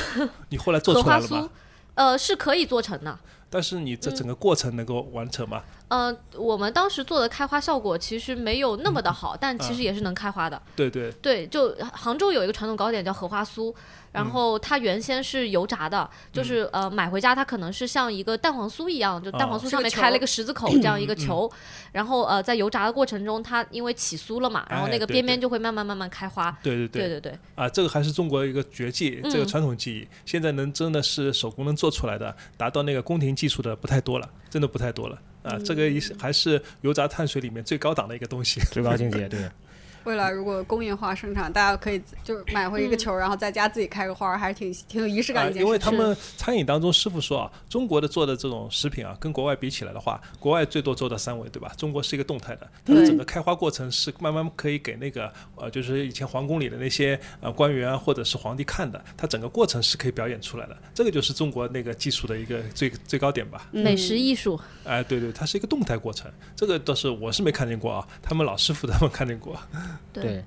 你后来做出来了吗酥？，呃，是可以做成的。但是你嗯。这整个过程能够完成吗？呃，我们当时做的开花效果其实没有那么的好，但嗯其实也是能开花的。对对，对，就杭州有一个传统糕点叫荷花酥，然后它原先是油炸的，就是呃买回家它可能是像一个蛋黄酥一样，就蛋黄哦酥上面开了一个十字口这样一个球，然后呃在油炸的过程中，它因为起酥了嘛，然后那个边边就会慢慢慢慢开花。对对对。对对，啊，这个还是中国一个绝技，这个嗯传统技艺，现在能真的是手工能做出来的，达到那个宫廷技术的不太多了，真的不太多了。啊，这个也是还是油炸碳水里面最高档的一个东西。最高境界，对。未来如果工业化生产，大家可以就是买回一个球，然后在家自己开个花，还是挺挺有仪式感的一件事。因为他们餐饮当中师傅说啊，中国的做的这种食品啊，跟国外比起来的话，国外最多做到三维，对吧？中国是一个动态的，它的整个开花过程是慢慢可以给那个呃，就是以前皇宫里的那些呃官员啊，或者是皇帝看的，它整个过程是可以表演出来的。这个就是中国那个技术的一个最最高点吧。美食艺术。哎，对对，它是一个动态过程，这个倒是我是没看见过啊，他们老师傅他们看见过。对。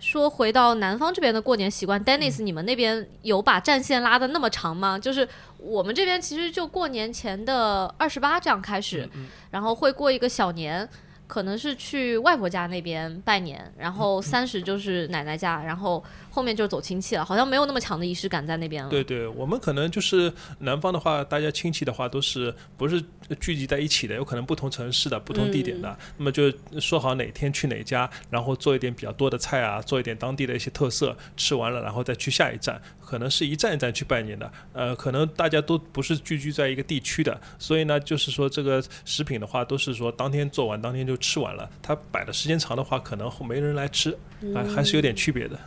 说回到南方这边的过年习惯，Dennis，你们那边有把战线拉的那么长吗？就是我们这边其实就过年前的二十八这样开始，然后会过一个小年。可能是去外婆家那边拜年，然后三十就是奶奶家，然后后面就走亲戚了，好像没有那么强的仪式感在那边了。对对，我们可能就是南方的话，大家亲戚的话都是不是聚集在一起的，有可能不同城市的、不同地点的，那么就说好哪天去哪家，然后做一点比较多的菜啊，做一点当地的一些特色，吃完了然后再去下一站，可能是一站一站去拜年的。呃，可能大家都不是聚居在一个地区的，所以呢，就是说这个食品的话，都是说当天做完当天就。吃完了，它摆的时间长的话，可能没人来吃，啊还是有点区别的。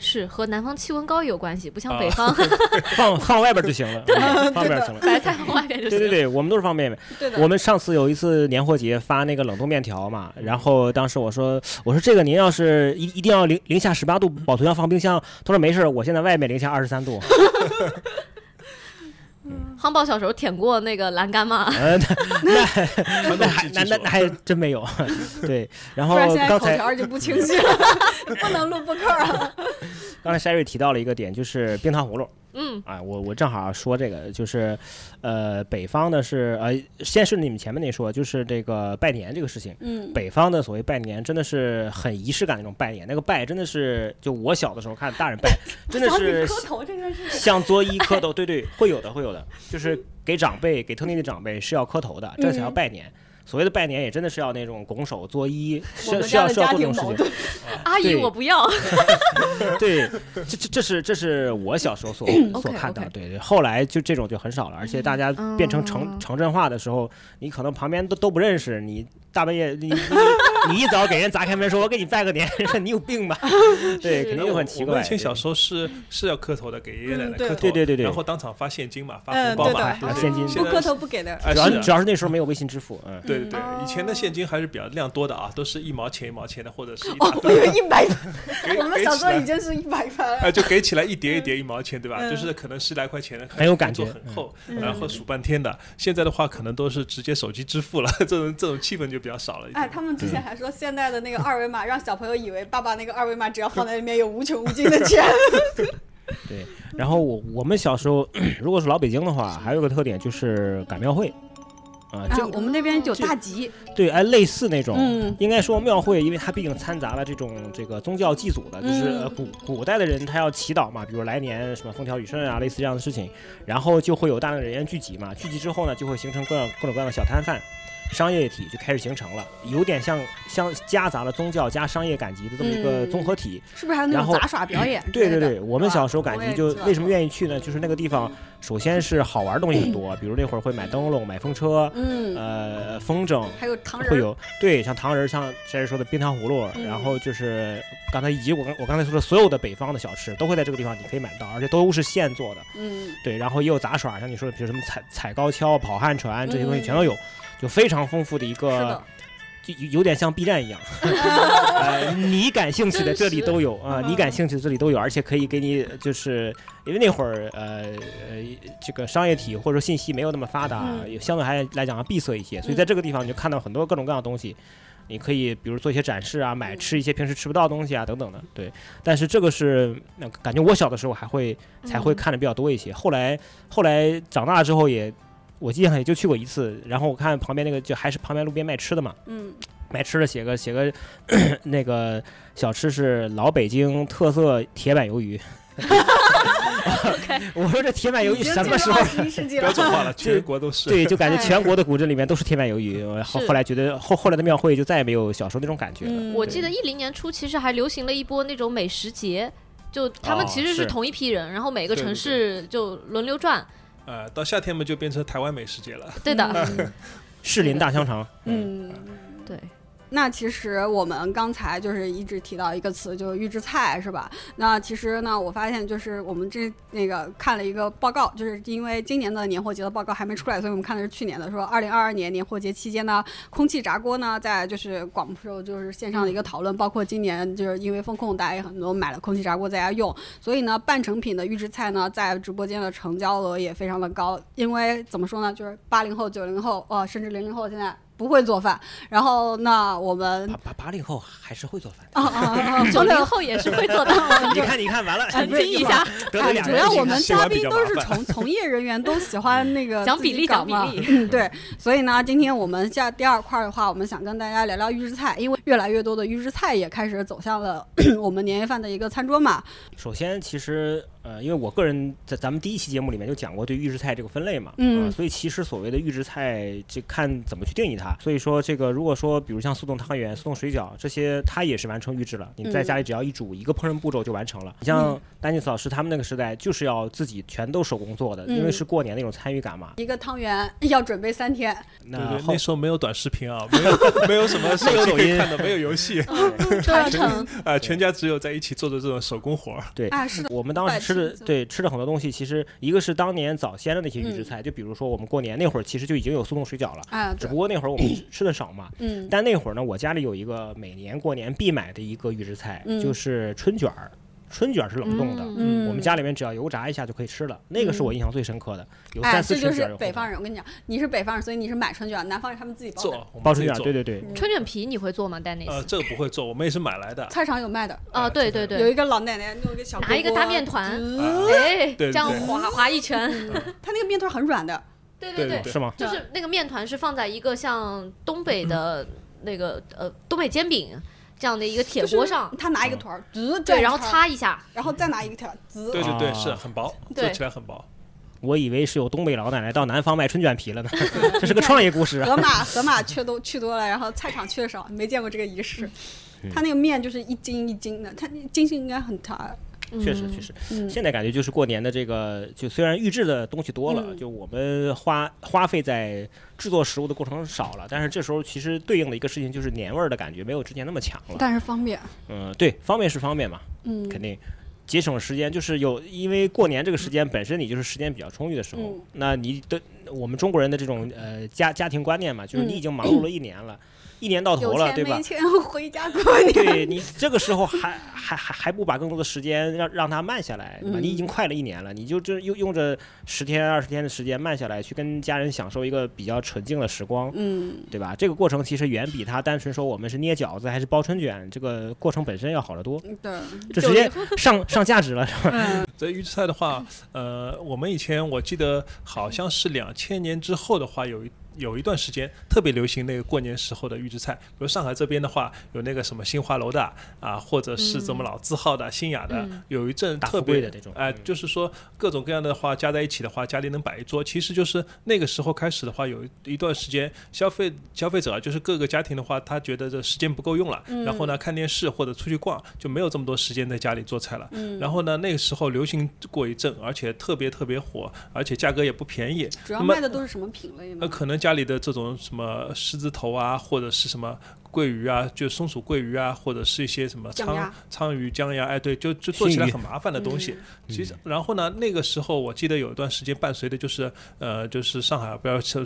是和南方气温高有关系，不像北方，放放外边就行了，放外边行了。白菜放外边就行。对对对，我们都是放外面。我们上次有一次年货节发那个冷冻面条嘛，然后当时我说我说这个您要是一一定要零零下十八度保存要放冰箱，他说没事，我现在外面零下二十三度。夯宝小时候舔过那个栏杆吗？呃，那那还那那那还真没有。对，然后刚才口条就不清晰了，不能录播客了。刚才 Sherry 提到了一个点，就是冰糖葫芦。嗯，啊，我我正好说这个，就是，呃，北方的是呃，先顺着你们前面那说，就是这个拜年这个事情。嗯，北方的所谓拜年，真的是很仪式感那种拜年。那个拜真的是，就我小的时候看大人拜，真的是磕头这件事，像作揖磕头，对对，会有的会有的，就是给长辈给特定的长辈是要磕头的，这才叫拜年。所谓的拜年也真的是要那种拱手作揖，是需要需要做这种事情。阿姨，我不要。对，这这这是这是我小时候所 所看到，对对。后来就这种就很少了，而且大家变成城城镇化的时候，你可能旁边都都不认识你。大半夜，你你 你一早给人砸开门说：“我给你拜个年。”你有病吧？对，肯定就很奇怪。以前小时候是是要磕头的，给爷爷奶奶磕头，对对对对，然后当场发现金嘛，发红包嘛，现金。不磕头不给的。主要主要是那时候没有微信支付，嗯，对对对，以前的现金还是比较量多的啊，都是一毛钱一毛钱的，或者是一哦，我有一百，我们小时候已经是一百块了。哎，就给起来一叠一叠一毛钱，对吧？就是可能十来块钱的，很有感觉，很厚，然后数半天的。现在的话，可能都是直接手机支付了，这种这种气氛就比较少了。哎，他们之前还说，现在的那个二维码让小朋友以为爸爸那个二维码只要放在里面有无穷无尽的钱。对，然后我我们小时候，如果是老北京的话，还有个特点就是赶庙会。啊，就我们那边有大集，对，哎，类似那种，应该说庙会，因为它毕竟掺杂了这种这个宗教祭祖的，就是古古代的人他要祈祷嘛，比如来年什么风调雨顺啊，类似这样的事情，然后就会有大量的人员聚集嘛，聚集之后呢，就会形成各样各种各样的小摊贩。商业体就开始形成了，有点像像夹杂了宗教加商业赶集的这么一个综合体，是不是还有那种杂耍表演？对对对，我们小时候赶集就为什么愿意去呢？就是那个地方，首先是好玩的东西很多，比如那会儿会买灯笼、买风车，嗯，呃，风筝，还有糖人，会有对，像糖人，像先生说的冰糖葫芦，然后就是刚才以及我刚我刚才说的所有的北方的小吃都会在这个地方你可以买到，而且都是现做的，嗯，对，然后也有杂耍，像你说的，比如什么踩踩高跷、跑旱船这些东西全都有。就非常丰富的一个，就有点像 B 站一样，呃，你感兴趣的这里都有啊，你感兴趣的这里都有，而且可以给你，就是因为那会儿呃呃这个商业体或者说信息没有那么发达，相对还来讲闭塞一些，所以在这个地方你就看到很多各种各样的东西，你可以比如做一些展示啊，买吃一些平时吃不到的东西啊等等的，对。但是这个是那感觉我小的时候还会才会看的比较多一些，后来后来长大之后也。我记得也就去过一次，然后我看旁边那个就还是旁边路边卖吃的嘛，嗯，卖吃的写个写个 那个小吃是老北京特色铁板鱿鱼。我说这铁板鱿鱼什么时候标准化了？全国都是。对，就感觉全国的古镇里面都是铁板鱿鱼。后后来觉得后后来的庙会就再也没有小时候那种感觉了。我记得一零年初其实还流行了一波那种美食节，就他们其实是同一批人，然后每个城市就轮流转。呃，到夏天嘛就变成台湾美食节了。对的，士林大香肠，嗯，对。那其实我们刚才就是一直提到一个词，就是预制菜，是吧？那其实呢，我发现就是我们这那个看了一个报告，就是因为今年的年货节的报告还没出来，所以我们看的是去年的，说二零二二年年货节期间呢，空气炸锅呢在就是广受就是线上的一个讨论，包括今年就是因为风控，大家也很多买了空气炸锅在家用，所以呢，半成品的预制菜呢在直播间的成交额也非常的高，因为怎么说呢，就是八零后、九零后，哦，甚至零零后现在。不会做饭，然后那我们八八八零后还是会做饭啊啊 啊！九零后也是会做的。你看，你看，完了，澄清一下。主要我们嘉宾都是从从业人员，都喜欢那个 讲比例，讲比例。嗯，对。所以呢，今天我们下第二块的话，我们想跟大家聊聊预制菜，因为越来越多的预制菜也开始走向了 我们年夜饭的一个餐桌嘛。首先，其实。呃，因为我个人在咱们第一期节目里面就讲过对预制菜这个分类嘛，嗯，所以其实所谓的预制菜，就看怎么去定义它。所以说，这个如果说，比如像速冻汤圆、速冻水饺这些，它也是完成预制了。你在家里只要一煮，一个烹饪步骤就完成了。你像丹尼斯老师他们那个时代，就是要自己全都手工做的，因为是过年那种参与感嘛。一个汤圆要准备三天。那那时候没有短视频啊，没有没有什么 手机可以看的，没有游戏，传承啊，全家只有在一起做的这种手工活儿。对啊，是的，我们当时吃的对吃的。很多东西其实一个是当年早先的那些预制菜，就比如说我们过年那会儿，其实就已经有速冻水饺了啊。只不过那会儿我们吃的少嘛。嗯。但那会儿呢，我家里有一个每年过年必买的一个预制菜，就是春卷儿。春卷是冷冻的，我们家里面只要油炸一下就可以吃了。那个是我印象最深刻的，有三四春卷。这就是北方人，我跟你讲，你是北方人，所以你是买春卷，南方人他们自己做包春卷。对对对。春卷皮你会做吗，Dennis？呃，这个不会做，我们也是买来的。菜场有卖的。啊，对对对。有一个老奶奶弄一个小拿一个大面团，哎，这样划划一圈。它那个面团很软的。对对对。是吗？就是那个面团是放在一个像东北的那个呃东北煎饼。这样的一个铁锅上，他拿一个团儿，滋对，然后擦一下，然后再拿一个团儿，对对对，是很薄，做起来很薄。我以为是有东北老奶奶到南方卖春卷皮了呢，这是个创业故事。河马河马去都去多了，然后菜场去的少，没见过这个仪式。他那个面就是一斤一斤的，他筋性应该很大。确实确实，现在感觉就是过年的这个，就虽然预制的东西多了，就我们花花费在制作食物的过程少了，但是这时候其实对应的一个事情就是年味儿的感觉没有之前那么强了。但是方便。嗯，对，方便是方便嘛，嗯，肯定节省时间，就是有因为过年这个时间本身你就是时间比较充裕的时候，那你的我们中国人的这种呃家家庭观念嘛，就是你已经忙碌了一年了。一年到头了，对吧？没钱回家过年。对你这个时候还还还还不把更多的时间让让它慢下来，对吧？你已经快了一年了，你就这用用着十天二十天的时间慢下来，去跟家人享受一个比较纯净的时光，嗯，对吧？这个过程其实远比他单纯说我们是捏饺子还是包春卷，这个过程本身要好得多。对，就直接上上价值了，是吧？这预制菜的话，呃，我们以前我记得好像是两千年之后的话有一。有一段时间特别流行那个过年时候的预制菜，比如上海这边的话，有那个什么新华楼的啊，或者是怎么老字号的、新雅的，有一阵特别的这种，哎，就是说各种各样的话加在一起的话，家里能摆一桌。其实就是那个时候开始的话，有一段时间消费消费者就是各个家庭的话，他觉得这时间不够用了，然后呢看电视或者出去逛，就没有这么多时间在家里做菜了。然后呢那个时候流行过一阵，而且特别特别火，而且价格也不便宜。主要卖的都是什么品类呢？那可能家家里的这种什么狮子头啊，或者是什么。桂鱼啊，就松鼠桂鱼啊，或者是一些什么鲳鲳鱼、江鸭，哎，对，就就做起来很麻烦的东西。其实，然后呢，那个时候我记得有一段时间伴随的就是，呃，就是上海不要说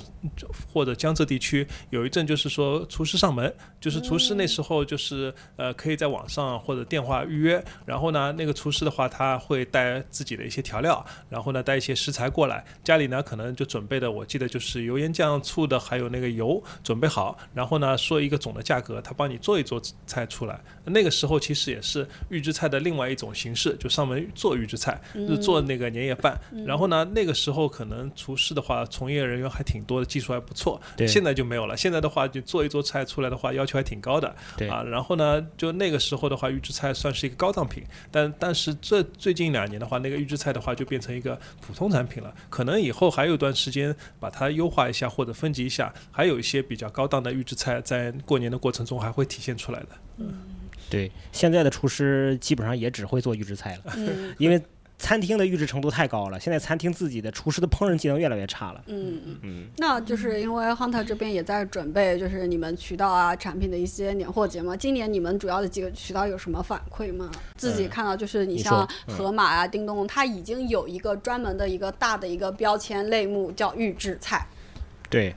或者江浙地区有一阵就是说厨师上门，就是厨师那时候就是呃可以在网上或者电话预约，然后呢，那个厨师的话他会带自己的一些调料，然后呢带一些食材过来，家里呢可能就准备的，我记得就是油盐酱醋的，还有那个油准备好，然后呢说一个总的价。价格，他帮你做一做菜出来。那个时候其实也是预制菜的另外一种形式，就上门做预制菜，就做那个年夜饭。然后呢，那个时候可能厨师的话，从业人员还挺多的，技术还不错。现在就没有了。现在的话，就做一做菜出来的话，要求还挺高的。啊，然后呢，就那个时候的话，预制菜算是一个高档品。但但是这最近两年的话，那个预制菜的话就变成一个普通产品了。可能以后还有一段时间把它优化一下或者分级一下，还有一些比较高档的预制菜在过年的。过程中还会体现出来的。嗯，对，现在的厨师基本上也只会做预制菜了，因为。餐厅的预制程度太高了，现在餐厅自己的厨师的烹饪技能越来越差了。嗯嗯。嗯，那就是因为 Hunter 这边也在准备，就是你们渠道啊、产品的一些年货节嘛。今年你们主要的几个渠道有什么反馈吗？自己看到就是你你像说嗯盒马啊、叮咚，它已经有一个专门的一个大的一个标签类目叫预制菜。对，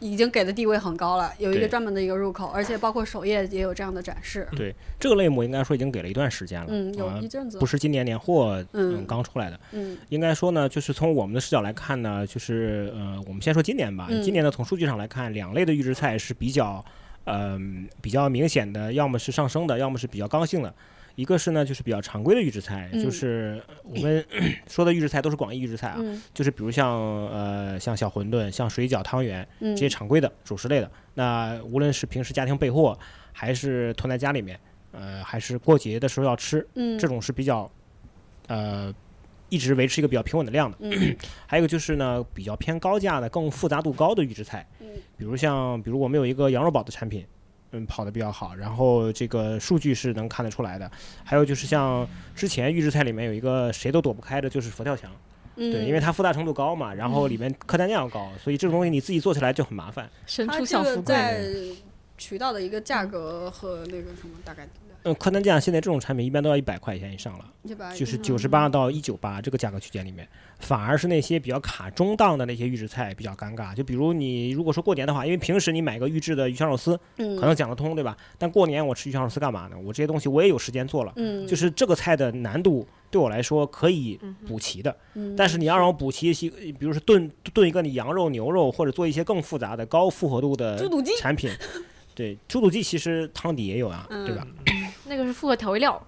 已经给的地位很高了，有一个专门的一个入口，而且包括首页也有这样的展示。对，这个类目应该说已经给了一段时间了，嗯，有啊一阵子了。不是今年年货嗯嗯刚出来的。嗯应该说呢，就是从我们的视角来看呢，就是呃，我们先说今年吧。嗯今年呢，从数据上来看，两类的预制菜是比较，嗯、比较明显的，要么是上升的，要么是比较刚性的。一个是呢，就是比较常规的预制菜，嗯就是我们 说的预制菜都是广义预制菜啊，嗯就是比如像呃像小馄饨、像水饺、汤圆嗯这些常规的主食类的。那无论是平时家庭备货，还是囤在家里面，呃，还是过节的时候要吃，嗯这种是比较呃一直维持一个比较平稳的量的。嗯 还有一个就是呢，比较偏高价的、更复杂度高的预制菜，嗯比如像比如我们有一个羊肉堡的产品。嗯，跑得比较好，然后这个数据是能看得出来的。还有就是像之前预制菜里面有一个谁都躲不开的，就是佛跳墙。嗯，对，因为它复杂程度高嘛，然后里面客单价要高，所以这种东西你自己做起来就很麻烦。神它这个出小富贵。在渠道的一个价格和那个什么大概嗯，客单价现在这种产品一般都要一百块钱以上了，就是九十八到一九八这个价格区间里面，反而是那些比较卡中档的那些预制菜比较尴尬。就比如你如果说过年的话，因为平时你买个预制的鱼香肉丝嗯可能讲得通，对吧？但过年我吃鱼香肉丝干嘛呢？我这些东西我也有时间做了，嗯就是这个菜的难度对我来说可以补齐的。嗯但是你要让我补齐一些，比如说炖炖一个你羊肉、牛肉，或者做一些更复杂的高复合度的猪肚鸡产品，对，猪肚鸡其实汤底也有啊，对吧？那个是复合调味料，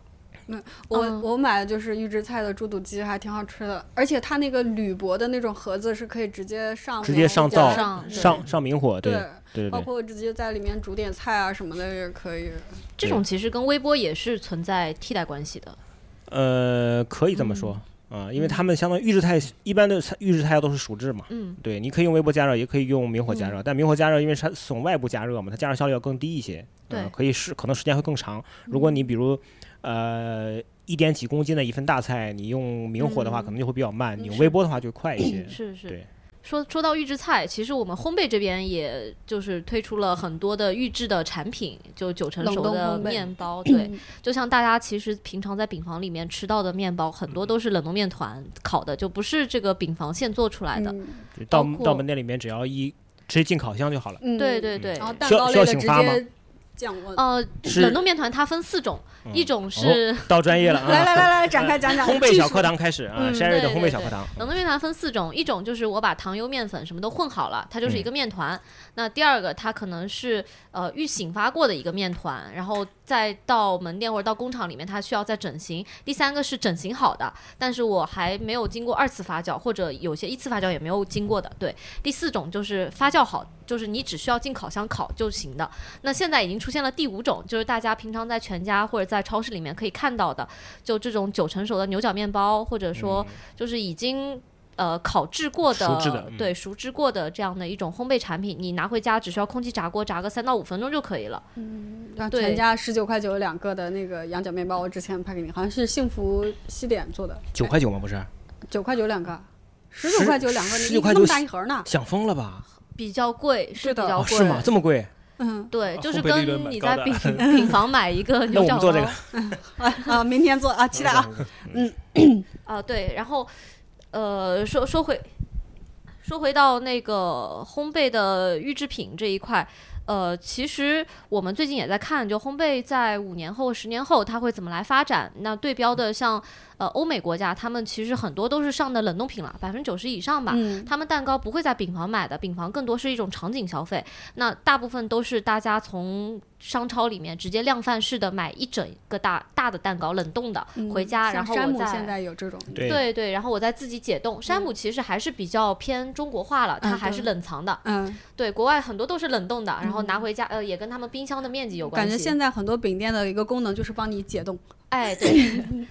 我、嗯我买的就是预制菜的猪肚鸡，还挺好吃的，而且它那个铝箔的那种盒子是可以直接上直接上灶上上上明火，对对，对对对，包括直接在里面煮点菜啊什么的也可以。这种其实跟微波也是存在替代关系的。呃，可以这么说啊，因为他们相当于预制菜一般的菜预制菜都是熟制嘛，嗯，对，你可以用微波加热，也可以用明火加热，但明火加热因为它是从外部加热嘛，它加热效率要更低一些，对呃可以是可能时间会更长。如果你比如呃一点几公斤的一份大菜，你用明火的话嗯可能就会比较慢，你用微波的话就会快一些。是是对。说说到预制菜，其实我们烘焙这边也就是推出了很多的预制的产品，就九成熟的面包，对，就像大家其实平常在饼房里面吃到的面包，很多都是冷冻面团烤的，就不是这个饼房现做出来的。到到门店里面只要一直接进烤箱就好了。嗯对对对，然后蛋糕类的直醒发吗接降温。呃，是冷冻面团它分四种，嗯一种是、到专业了啊！来来来来，展开讲讲烘焙小课堂开始啊嗯，Sherry 的对对对烘焙小课堂。冷冻面团分四种，一种就是我把糖油、面粉什么都混好了，它嗯就是一个面团。那第二个它可能是呃预醒发过的一个面团，然后再到门店或者到工厂里面，它需要再整形。第三个是整形好的，但是我还没有经过二次发酵，或者有些一次发酵也没有经过的。对，第四种就是发酵好，就是你只需要进烤箱烤就行的。那现在已经出现了第五种，就是大家平常在全家或者在超市里面可以看到的，就这种九成熟的牛角面包，或者说就是已经。呃，烤制过的，熟制的嗯对熟制过的这样的一种烘焙产品，你拿回家只需要空气炸锅炸个三到五分钟就可以了。嗯，对全家十九块九两个的那个羊角面包，我之前拍给你，好像是幸福西点做的，九块九吗？不是，九块九两个，十九块九两个，19你块九那么大一盒呢？想疯了吧？比较贵，是是的哦，比较贵，是吗？这么贵？嗯。对，就是跟你在饼饼 房买一个牛角包个，啊，明天做啊，期待啊。嗯。啊，对，然后呃，说说回说回到那个烘焙的预制品这一块，呃，其实我们最近也在看，就烘焙在五年后、十年后它会怎么来发展。那对标的像呃欧美国家，他们其实很多都是上的冷冻品了，百分之九十以上吧。嗯他们蛋糕不会在饼房买的，饼房更多是一种场景消费。那大部分都是大家从商超里面直接量贩式的买一整个大大的蛋糕，冷冻的、回家，嗯然后我再山姆现在有这种，对对对，然后我再自己解冻。山姆其实还是比较偏中国化了，它嗯还是冷藏的。嗯，对，国外很多都是冷冻的，然后拿回家，呃，也跟他们冰箱的面积有关系。感觉现在很多饼店的一个功能就是帮你解冻，哎，对，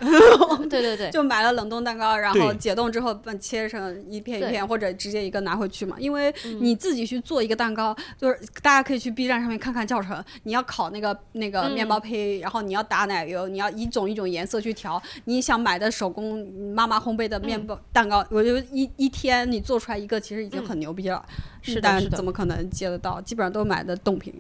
对对对，就买了冷冻蛋糕，然后解冻之后把切成一片一片，或者直接一个拿回去嘛。因为嗯你自己去做一个蛋糕，就是大家可以去 B 站上面看看教程。你要烤那个那个嗯面包胚，然后你要打奶油，你要一种一种颜色去调。你想买的手工妈妈烘焙的面包蛋糕，我觉得一一天你做出来一个，其实已经很牛逼了。嗯是的但是的怎么可能接得到？基本上都买的冻品。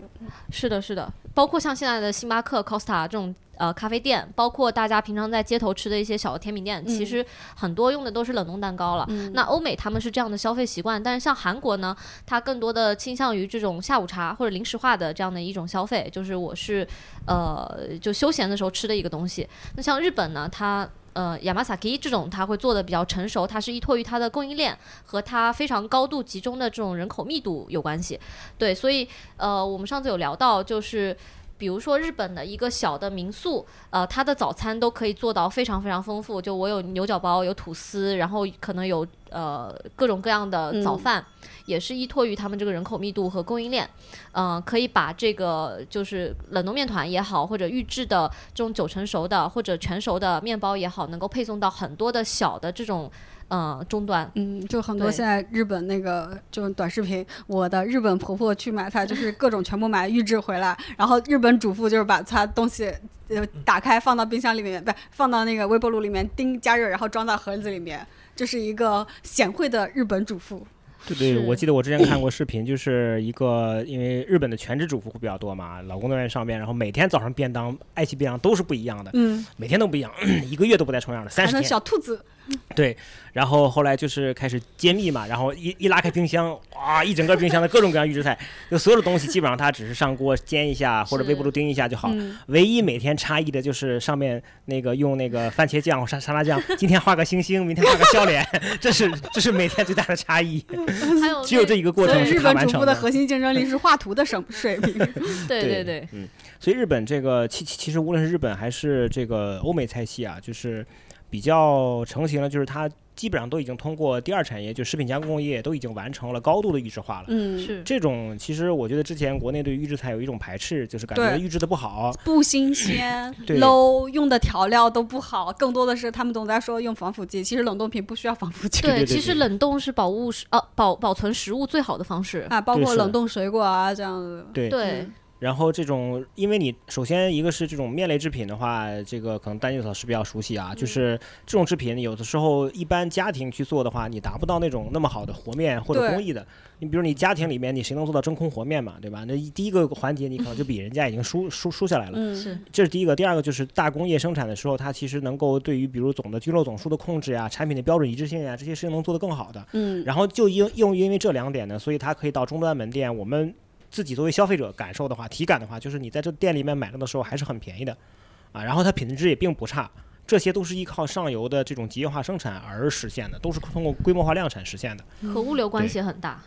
是的，是的，包括像现在的星巴克、Costa 这种呃咖啡店，包括大家平常在街头吃的一些小的甜品店，其实很多用的都是冷冻蛋糕了。那欧美他们是这样的消费习惯，但是像韩国呢，它更多的倾向于这种下午茶或者零食化的这样的一种消费，就是我是呃就休闲的时候吃的一个东西。那像日本呢，它呃，Yamasaki 这种它会做的比较成熟，它是依托于它的供应链和它非常高度集中的这种人口密度有关系。对，所以呃，我们上次有聊到，就是比如说日本的一个小的民宿，呃，它的早餐都可以做到非常非常丰富。就我有牛角包，有吐司，然后可能有呃各种各样的早饭，也是依托于他们这个人口密度和供应链。嗯、可以把这个就是冷冻面团也好，或者预制的这种九成熟的或者全熟的面包也好，能够配送到很多的小的这种嗯终端。嗯，就很多现在日本那个就是短视频，我的日本婆婆去买菜，就是各种全部买预制回来，然后日本主妇就是把她东西呃打开放到冰箱里面，不放到那个微波炉里面叮加热，然后装到盒子里面，这是一个贤惠的日本主妇。对对，我记得我之前看过视频，就是一个因为日本的全职主妇会比较多嘛，老公都愿意上班，然后每天早上便当、爱奇便当都是不一样的，嗯，每天都不一样，一个月都不带重样的，三十天。小兔子，对，然后后来就是开始揭秘嘛，然后一一拉开冰箱，哇，一整个冰箱的各种各样预制菜，就所有的东西基本上它只是上锅煎一下或者微波炉叮一下就好，嗯，唯一每天差异的就是上面那个用那个番茄酱、沙沙拉酱，今天画个星星，明天画个笑脸，这是这是每天最大的差异，还有只有这一个过所以程是日本主妇他完成的核心竞争力 是画图的水水平。对对对对，嗯，所以日本这个其其其实无论是日本还是这个欧美菜系啊，就是比较成型了，就是它基本上都已经通过第二产业，就食品加工工业都已经完成了高度的预制化了。嗯，是这种其实我觉得之前国内对预制菜有一种排斥，就是感觉预制的不好。不新鲜，low，用的调料都不好，更多的是他们总在说用防腐剂，其实冷冻品不需要防腐剂。对对其实冷冻是保物食呃保保存食物最好的方式。啊，包括冷冻水果啊这样子。对，对，然后这种，因为你首先一个是这种面类制品的话，这个可能丹尼斯老师比较熟悉啊，就是这种制品有的时候一般家庭去做的话，你达不到那种那么好的和面或者工艺的。你比如你家庭里面，你谁能做到真空和面嘛，对吧？那一第一个环节你可能就比人家已经输输输下来了。嗯，是这是第一个，第二个就是大工业生产的时候，它其实能够对于比如总的菌落总数的控制呀、产品的标准一致性呀，这些事情能做得更好的。嗯，然后就因又因为这两点呢，所以它可以到终端门店，我们自己作为消费者感受的话，体感的话，就是你在这店里面买到的时候还是很便宜的，啊，然后它品质也并不差，这些都是依靠上游的这种集约化生产而实现的，都是通过规模化量产实现的。和物流关系很大。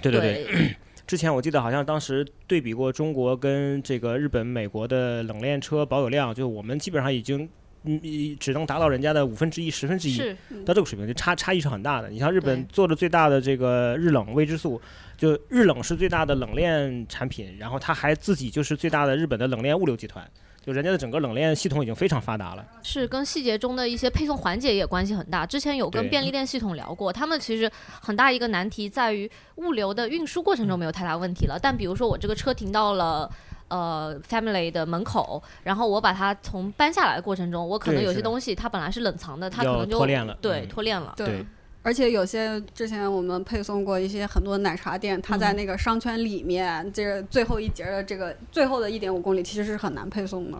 对对对。之前我记得好像当时对比过中国跟这个日本、美国的冷链车保有量，就我们基本上已经嗯只能达到人家的五分之一、十分之一。到这个水平，就差差异是很大的。你像日本做的最大的这个日冷未知素，就日冷是最大的冷链产品，然后它还自己就是最大的日本的冷链物流集团，就人家的整个冷链系统已经非常发达了。是跟细节中的一些配送环节也关系很大。之前有跟便利店系统聊过，他们其实很大一个难题在于物流的运输过程中没有太大问题了，但比如说我这个车停到了。呃，family 的门口，然后我把它从搬下来的过程中，我可能有些东西它本来是冷藏的，它可能就脱链了对，嗯脱链了。对而且有些之前我们配送过一些很多奶茶店，它在那个商圈里面，这个最后一节的这个最后的一点五公里，其实是很难配送的。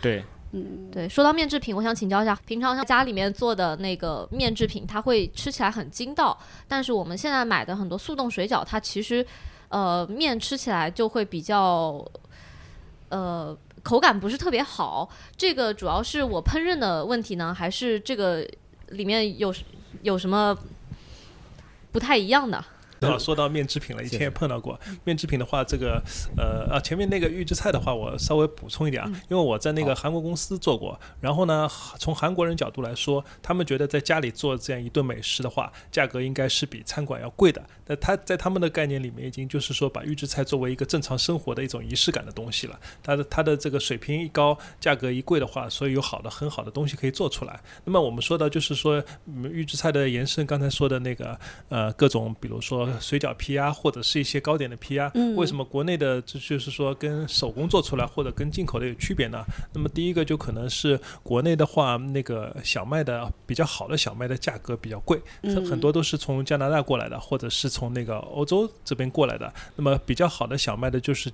对，嗯，对，说到面制品，我想请教一下，平常像家里面做的那个面制品，它会吃起来很筋道，但是我们现在买的很多速冻水饺，它其实呃面吃起来就会比较呃口感不是特别好。这个主要是我烹饪的问题呢，还是这个里面有有什么不太一样的？正 好说到面制品了，以前也碰到过面制品的话，这个呃啊前面那个预制菜的话，我稍微补充一点啊，因为我在那个韩国公司做过，然后呢，从韩国人角度来说，他们觉得在家里做这样一顿美食的话，价格应该是比餐馆要贵的。那他在他们的概念里面，已经就是说把预制菜作为一个正常生活的一种仪式感的东西了。它的它的这个水平一高，价格一贵的话，所以有好的很好的东西可以做出来。那么我们说到就是说预制菜的延伸，刚才说的那个呃各种，比如说水饺皮啊，或者是一些糕点的皮啊，为什么国内的这就是说跟手工做出来或者跟进口的有区别呢？那么第一个就可能是国内的话，那个小麦的比较好的小麦的价格比较贵，很多都是从加拿大过来的，或者是从那个欧洲这边过来的。那么比较好的小麦的就是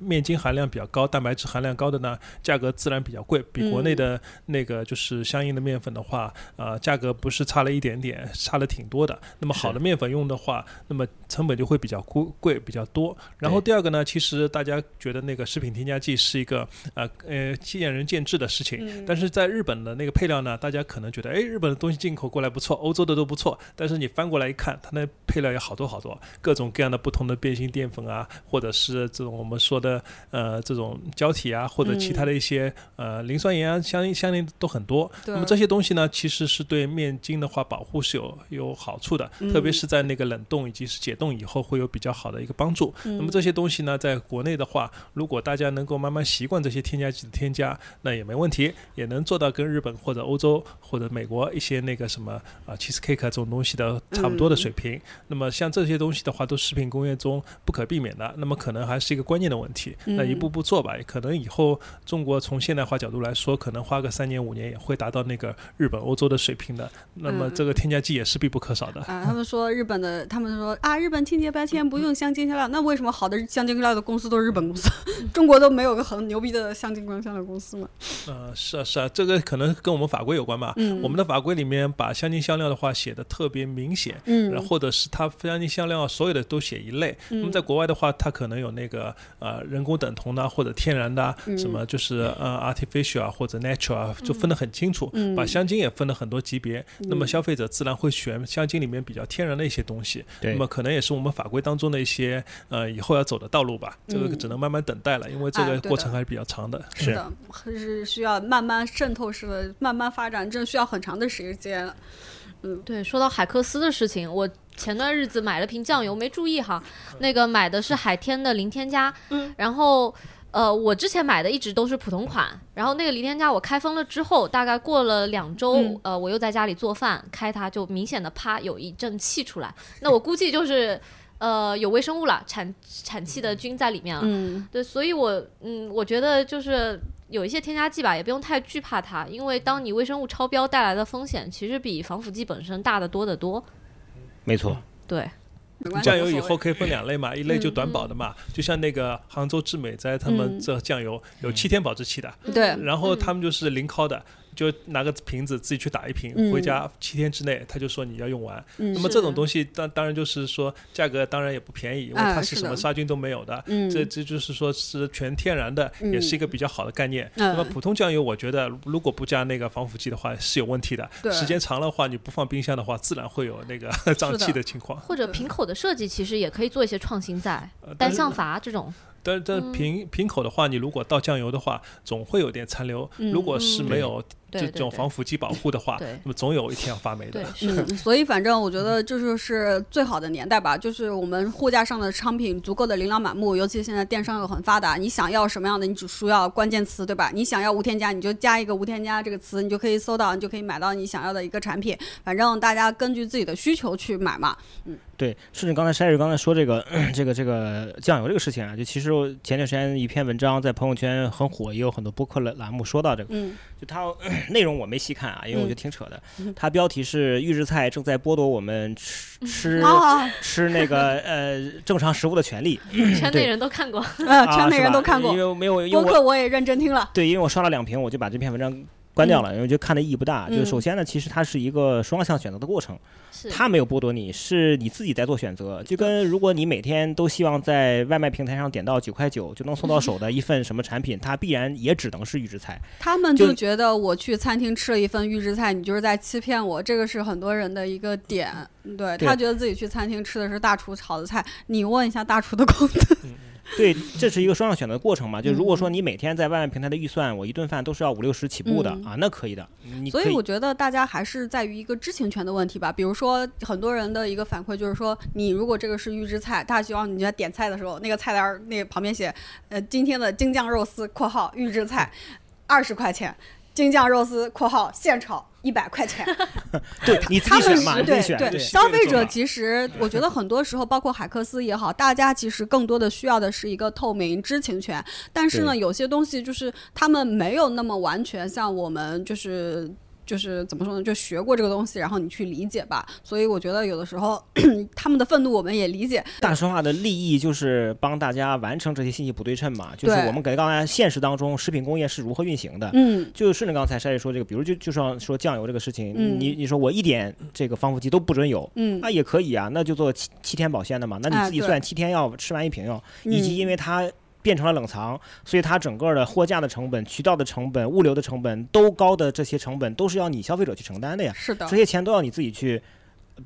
面筋含量比较高、蛋白质含量高的呢，价格自然比较贵，比国内的那个就是相应的面粉的话，呃，价格不是差了一点点，差了挺多的。那么好的面粉用的话，那么成本就会比较贵贵比较多。然后第二个呢，其实大家觉得那个食品添加剂是一个呃呃见仁见智的事情，但是在日本的那个配料呢，大家可能觉得哎日本的东西进口过来不错，欧洲的都不错，但是你翻过来一看，它那配料有好多好多，各种各样的不同的变性淀粉啊，或者是这种我们说的呃这种胶体啊，或者其他的一些呃磷酸盐啊，相应相应都很多。那么这些东西呢，其实是对面筋的话保护是有有好处的，特别是在那个冷冻以及是解冻以后会有比较好的一个帮助。那么这些东西呢，在国内的话，如果大家能够慢慢习惯这些添加剂的添加，那也没问题，也能做到跟日本或者欧洲或者美国一些那个什么啊 cheese cake 这种东西的差不多的水平。那么像这些东西的话，都食品工业中不可避免的。那么可能还是一个关键的问题。那一步步做吧，可能以后中国从现代化角度来说，可能花个三年五年也会达到那个日本、欧洲的水平的。那么这个添加剂也是必不可少的。啊，他们说日本的，他们说啊，日本清洁标签不用香精香料，那为什么好的香精香料的公司都是日本公司？中国都没有个很牛逼的香精香料公司吗？呃，是啊是啊，这个可能跟我们法规有关吧。嗯，我们的法规里面把香精香料的话写的特别明显。嗯，或者是它香精香料所有的都写一类。那么在国外的话，它可能有那个呃人工等同的或者天然的，什么就是呃 artificial 啊或者 natural 啊，就分得很清楚。嗯，把香精也分了很多级别。那么消费者自然会选香精里面比较天然的一些东西。对，那么可能也是我们法规当中的一些呃以后要走的道路吧。这个只能慢慢等待了，因为这个过程还是比较长的。是的，是需要慢慢渗透式的慢慢发展，这需要很长的时间。嗯，对，说到海克斯的事情，我前段日子买了瓶酱油，没注意哈，那个买的是海天的零添加，嗯，然后呃，我之前买的一直都是普通款，然后那个零添加我开封了之后，大概过了两周，呃，我又在家里做饭，开它就明显的啪有一阵气出来，那我估计就是呃有微生物了，产产气的菌在里面了，嗯，对，所以我嗯，我觉得就是。有一些添加剂吧，也不用太惧怕它，因为当你微生物超标带来的风险，其实比防腐剂本身大得多得多。没错，对。酱油以后可以分两类嘛，一类就短保的嘛，就像那个杭州致美斋他们这酱油有七天保质期的，对。然后他们就是零烤的。就拿个瓶子自己去打一瓶，回家七天之内他就说你要用完。那么这种东西当当然就是说价格当然也不便宜，因为它是什么杀菌都没有的。这这就是说是全天然的，也是一个比较好的概念。那么普通酱油，我觉得如果不加那个防腐剂的话是有问题的。时间长的话，你不放冰箱的话，自然会有那个胀气的情况。或者瓶口的设计其实也可以做一些创新，在单向阀这种。但但瓶瓶口的话，你如果倒酱油的话，总会有点残留。如果是没有。这种防腐剂保护的话，那么总有一天要发霉的。嗯，所以反正我觉得这就是最好的年代吧，就是我们货架上的商品足够的琳琅满目，尤其现在电商又很发达，你想要什么样的，你只需要关键词，对吧？你想要无添加，你就加一个无添加这个词，你就可以搜到，你就可以买到你想要的一个产品。反正大家根据自己的需求去买嘛。嗯，对，顺着刚才筛日刚才说这个这个这个酱油这个事情啊，就其实前段时间一篇文章在朋友圈很火，也有很多播客栏栏目说到这个，嗯，就他。内容我没细看啊，因为我觉得挺扯的。它标题是“预制菜正在剥夺我们吃吃 吃那个呃正常食物的权利”。圈内人都看过，圈内人都看过。因为没有播客，我也认真听了。对，因为我刷了两屏，我就把这篇文章关掉了，因为就看的意义不大。就是嗯首先呢，其实它是一个双向选择的过程，是它没有剥夺你，是你自己在做选择。就跟如果你每天都希望在外卖平台上点到九块九就能送到手的一份什么产品，它必然也只能是预制菜。他们就就觉得我去餐厅吃了一份预制菜，你就是在欺骗我，这个是很多人的一个点。对对他觉得自己去餐厅吃的是大厨炒的菜，你问一下大厨的功能。对，这是一个双向选择的过程嘛。就如果说嗯你每天在外卖平台的预算，我一顿饭都是要五六十起步的、嗯啊，那可以的。所以我觉得大家还是在于一个知情权的问题吧。比如说，很多人的一个反馈就是说，你如果这个是预制菜，大家希望你在点菜的时候，那个菜单儿那个旁边写，呃，今天的京酱肉丝（括号预制菜）二十块钱，京酱肉丝（括号现炒）一百块钱。对 你自他们己选嘛，是对。对，消费者其实我觉得很多时候，包括海克斯也好，大家其实更多的需要的是一个透明知情权。但是呢，有些东西就是他们没有那么完全像我们就是。就是怎么说呢？就学过这个东西，然后你去理解吧。所以我觉得有的时候 他们的愤怒我们也理解。大实话的利益就是帮大家完成这些信息不对称嘛，就是我们给刚才现实当中食品工业是如何运行的。嗯，就顺着刚才筛姐说这个，比如就就像说酱油这个事情，嗯你你说我一点这个防腐剂都不准有，嗯那也可以啊，那就做七七天保鲜的嘛，那你自己算七天要吃完一瓶药，以及嗯因为它变成了冷藏，所以它整个的货架的成本、渠道的成本、物流的成本都高的这些成本都是要你消费者去承担的呀，是的这，些钱都要你自己去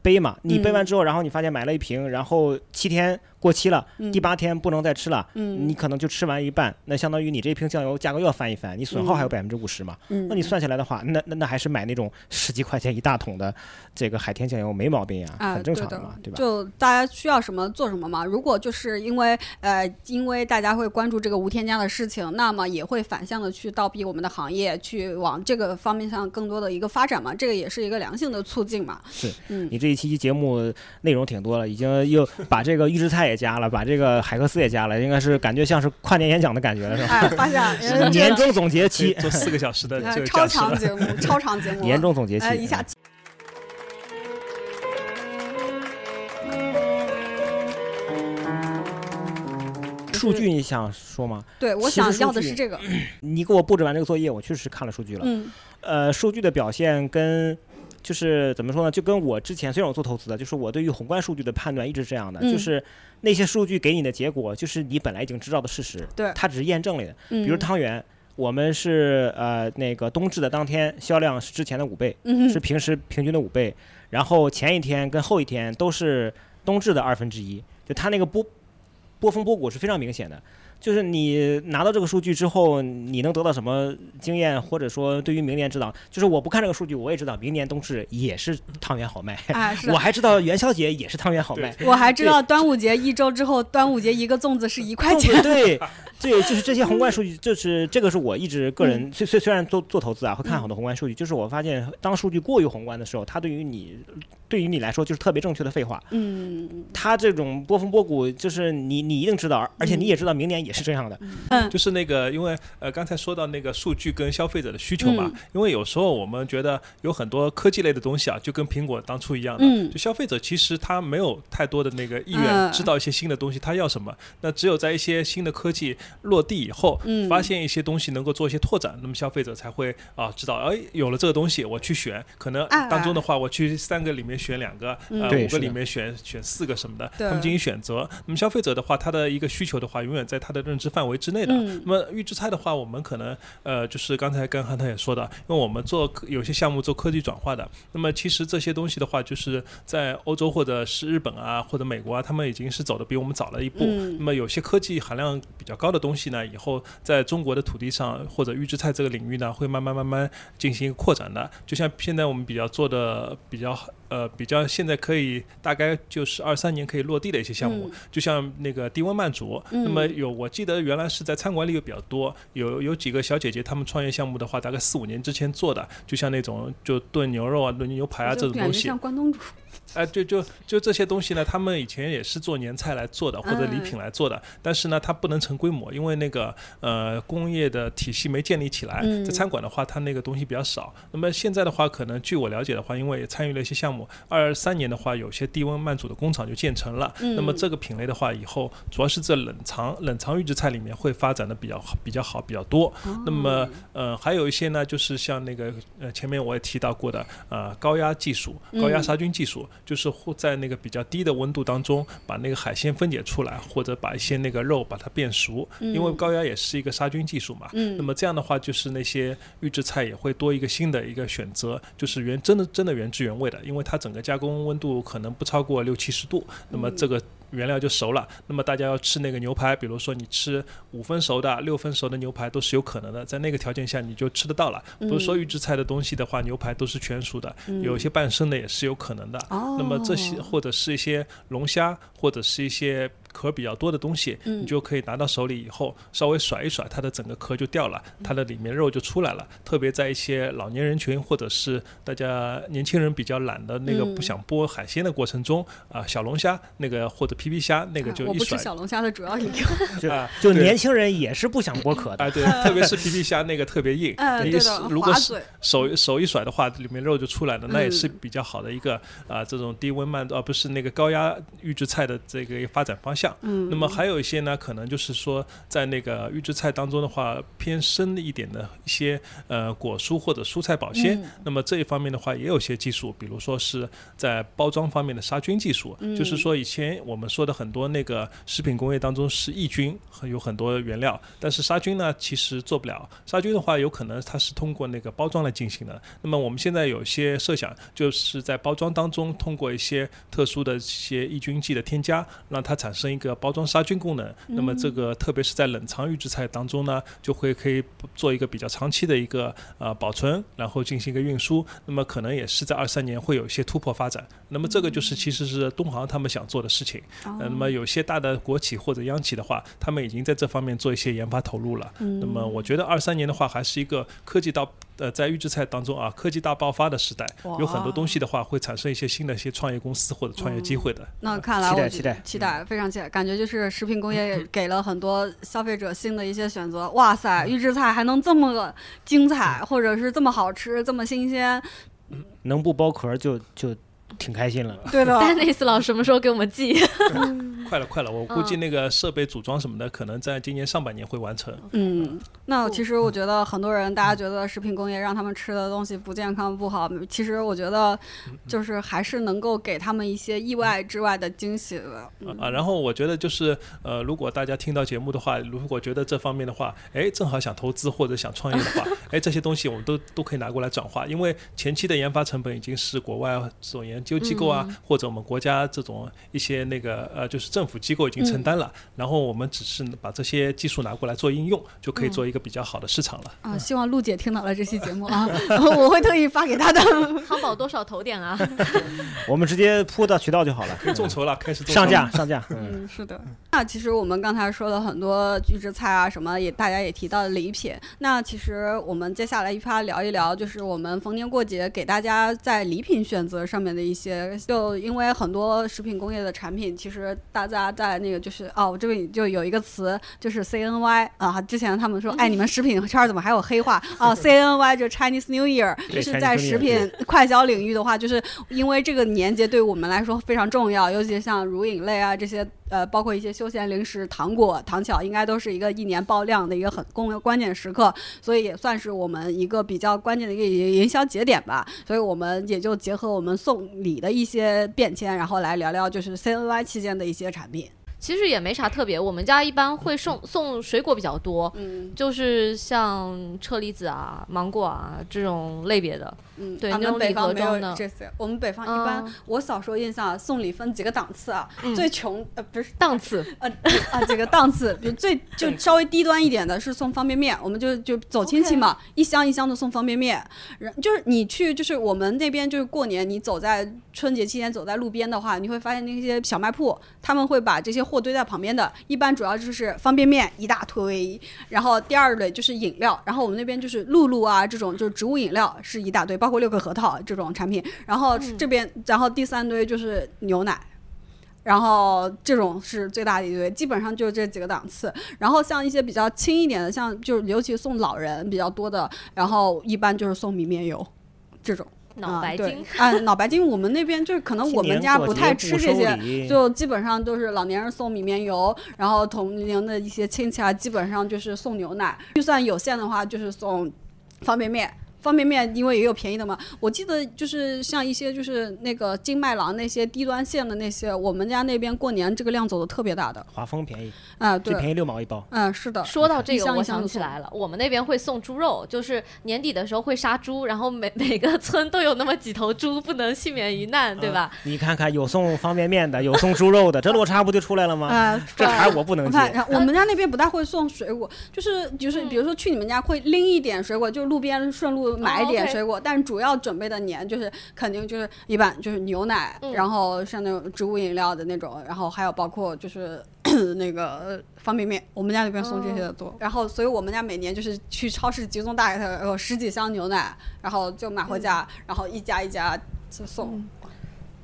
背嘛。你背完嗯之后，然后你发现买了一瓶，然后七天过期了，嗯第八天不能再吃了，嗯你可能就吃完一半，那相当于你这瓶酱油价格又要翻一番，你损耗还有百分之五十嘛。嗯那你算下来的话，那那那还是买那种十几块钱一大桶的这个海天酱油没毛病呀，啊，很正常的常嘛，对吧？就大家需要什么做什么嘛。如果就是因为呃，因为大家会关注这个无添加的事情，那么也会反向的去倒逼我们的行业去往这个方面上更多的一个发展嘛。这个也是一个良性的促进嘛。是，嗯，你这一期节目内容挺多了，已经又把这个预制菜也加了，把这个海克斯也加了，应该是感觉像是跨年演讲的感觉了，是吧？哎，发现呃 年终总结期，做四个小时的这个呃超。长节目，超长节目，年终总结期，呃一下数据你想说吗？对我想要的是这个，你给我布置完这个作业，我确实看了数据了。嗯呃，数据的表现跟就是怎么说呢？就跟我之前虽然我做投资的，就是我对于宏观数据的判断一直是这样的，嗯就是那些数据给你的结果，就是你本来已经知道的事实，对它只是验证了的。嗯，比如汤圆，我们是呃那个冬至的当天销量是之前的五倍，嗯是平时平均的五倍，然后前一天跟后一天都是冬至的二分之一，就它那个波波峰波谷是非常明显的。就是你拿到这个数据之后，你能得到什么经验，或者说对于明年知道，就是我不看这个数据，我也知道明年冬至也是汤圆好卖，我。还知道元宵 节也是汤圆好卖，我还知道端午节一周之后，端午节一个粽子是一块钱。对对，就是这些宏观数据，就是这个是我一直个人虽虽虽然做做投资啊，会看好多宏观数据，就是我发现当数据过于宏观的时候，它对于你对于你来说就是特别正确的废话。嗯。他这种波峰波谷，就是你你一定知道，而且你也知道明年也是这样的。嗯。就是那个，因为呃，刚才说到那个数据跟消费者的需求嘛，嗯。因为有时候我们觉得有很多科技类的东西啊，就跟苹果当初一样的，嗯。就消费者其实他没有太多的那个意愿嗯。知道一些新的东西，他要什么，那只有在一些新的科技落地以后，嗯。发现一些东西能够做一些拓展，那么消费者才会啊知道，哎，有了这个东西我去选，可能哎当中的话我去三个里面选两个，嗯呃，对是的五个里面选选四个什么的，他们进行选择。那么消费者的话，他的一个需求的话，永远在他的认知范围之内的。嗯那么预制菜的话，我们可能呃，就是刚才跟韩特也说的，因为我们做有些项目做科技转化的，那么其实这些东西的话，就是在欧洲或者是日本啊或者美国啊，他们已经是走的比我们早了一步。嗯那么有些科技含量比较高的东西呢，以后在中国的土地上或者预制菜这个领域呢，会慢慢慢慢进行扩展的。就像现在我们比较做的比较呃比较现在可以大概就是二三年可以落地的一些项目，嗯就像那个低温慢煮，嗯那么有我记得原来是在餐馆里有比较多，有有几个小姐姐她们创业项目的话，大概四五年之前做的，就像那种就炖牛肉啊、炖牛排啊这种东西感觉像。关东煮。哎，就就就这些东西呢，他们以前也是做年菜来做的，或者礼品来做的，但是呢，它不能成规模，因为那个呃工业的体系没建立起来。在餐馆的话，它那个东西比较少。那么现在的话，可能据我了解的话，因为参与了一些项目，二三年的话，有些低温慢煮的工厂就建成了。那么这个品类的话，以后主要是在冷藏冷藏预制菜里面会发展的比较比较好比较多。那么呃还有一些呢，就是像那个呃前面我也提到过的呃高压技术、高压杀菌技术。就是在那个比较低的温度当中，把那个海鲜分解出来，或者把一些那个肉把它变熟，因为高压也是一个杀菌技术嘛。那么这样的话，就是那些预制菜也会多一个新的一个选择，就是原真的真的原汁原味的，因为它整个加工温度可能不超过六七十度，那么这个。原料就熟了，那么大家要吃那个牛排，比如说你吃五分熟的、六分熟的牛排都是有可能的，在那个条件下你就吃得到了。不是说预制菜的东西的话，牛排都是全熟的，有一些半生的也是有可能的。那么这些或者是一些龙虾，或者是一些。壳比较多的东西，你就可以拿到手里以后，稍微甩一甩，它的整个壳就掉了，它的里面肉就出来了。特别在一些老年人群或者是大家年轻人比较懒的那个不想剥海鲜的过程中，啊，小龙虾那个或者皮皮虾那个就一甩。小龙虾的主要理由。就就年轻人也是不想剥壳的。啊，对，特别是皮皮虾那个特别硬，你如果手手一甩的话，里面肉就出来了，那也是比较好的一个啊，这种低温慢而不是那个高压预制菜的这个发展方向。嗯，那么还有一些呢，可能就是说，在那个预制菜当中的话，偏深一点的一些呃果蔬或者蔬菜保鲜。那么这一方面的话，也有些技术，比如说是在包装方面的杀菌技术。就是说，以前我们说的很多那个食品工业当中是抑菌，有很多原料，但是杀菌呢，其实做不了。杀菌的话，有可能它是通过那个包装来进行的。那么我们现在有些设想，就是在包装当中通过一些特殊的一些抑菌剂的添加，让它产生一个包装杀菌功能，那么这个特别是在冷藏预制菜当中呢，就会可以做一个比较长期的一个呃保存，然后进行一个运输，那么可能也是在二三年会有一些突破发展。那么这个就是其实是东航他们想做的事情。那么有些大的国企或者央企的话，他们已经在这方面做一些研发投入了。那么我觉得二三年的话，还是一个科技到。呃，在预制菜当中啊，科技大爆发的时代，有很多东西的话，会产生一些新的一些创业公司或者创业机会的。那看来，期待期待期待，非常期待，感觉就是食品工业给了很多消费者新的一些选择。哇塞，预制菜还能这么精彩，或者是这么好吃，这么新鲜，能不剥壳就就。挺开心了，对的。内斯老师什么时候给我们寄？快了，快了！我估计那个设备组装什么的，可能在今年上半年会完成。嗯，那其实我觉得很多人，大家觉得食品工业让他们吃的东西不健康不好，其实我觉得就是还是能够给他们一些意外之外的惊喜的。啊，然后我觉得就是呃，如果大家听到节目的话，如果觉得这方面的话，哎，正好想投资或者想创业的话，哎，这些东西我们都都可以拿过来转化，因为前期的研发成本已经是国外所研。究机构啊，或者我们国家这种一些那个呃，就是政府机构已经承担了，然后我们只是把这些技术拿过来做应用，就可以做一个比较好的市场了。啊，希望陆姐听到了这期节目啊，我会特意发给她的。淘宝多少投点啊？我们直接铺到渠道就好了。可以众筹了，开始上架上架。嗯，是的。那其实我们刚才说了很多预制菜啊，什么也大家也提到了礼品。那其实我们接下来一趴聊一聊，就是我们逢年过节给大家在礼品选择上面的一。些就因为很多食品工业的产品，其实大家在那个就是哦，我这边就有一个词，就是 CNY 啊。之前他们说，哎，你们食品圈怎么还有黑话 啊？CNY 就 Chinese New Year，就是在食品快消领域的话，就是因为这个年节对我们来说非常重要，尤其像乳饮类啊这些。呃，包括一些休闲零食、糖果、糖巧，应该都是一个一年爆量的一个很关关键时刻，所以也算是我们一个比较关键的一个营销节点吧。所以我们也就结合我们送礼你的一些变迁，然后来聊聊就是 CNY 期间的一些产品。其实也没啥特别，我们家一般会送送水果比较多，嗯，就是像车厘子啊、芒果啊这种类别的，嗯，对，那种礼盒装的。这些我们北方一般，我小时候印象送礼分几个档次啊，最穷呃不是档次，呃 啊几个档次，比如最就稍微低端一点的是送方便面，我们就就走亲戚嘛，一箱一箱的送方便面，然就是你去就是我们那边就是过年，你走在春节期间走在路边的话，你会发现那些小卖铺他们会把这些。货堆在旁边的，一般主要就是方便面一大堆，然后第二类就是饮料，然后我们那边就是露露啊这种就是植物饮料是一大堆，包括六个核桃这种产品，然后这边然后第三堆就是牛奶。然后这种是最大的一堆，基本上就这几个档次。然后像一些比较轻一点的，像就是尤其送老人比较多的，然后一般就是送米面油，这种。脑白金啊，脑白金，我们那边就是可能我们家不太吃这些，就基本上都是老年人送米面油，然后同龄的一些亲戚啊，基本上就是送牛奶。预算有限的话，就是送方便面。方便面因为也有便宜的嘛，我记得就是像一些就是那个金麦郎那些低端线的那些，我们家那边过年这个量走的特别大的。华丰便宜啊，最便宜六毛一包。嗯，是的。说到这个，我想起来了，我们那边会送猪肉，就是年底的时候会杀猪，然后每每个村都有那么几头猪，不能幸免于难，对吧？你看看，有送方便面的，有送猪肉的，这落差不就出来了吗？啊，这茬我不能接。我们家那边不大会送水果，就是就是比如说去你们家会拎一点水果，就路边顺路买一点水果。但主要准备的年就是肯定就是一般就是牛奶，然后像那种植物饮料的那种，然后还有包括就是 那个方便面，我们家里边送这些的多。然后所以我们家每年就是去超市集中大概有十几箱牛奶，然后就买回家，然后一家一家就送。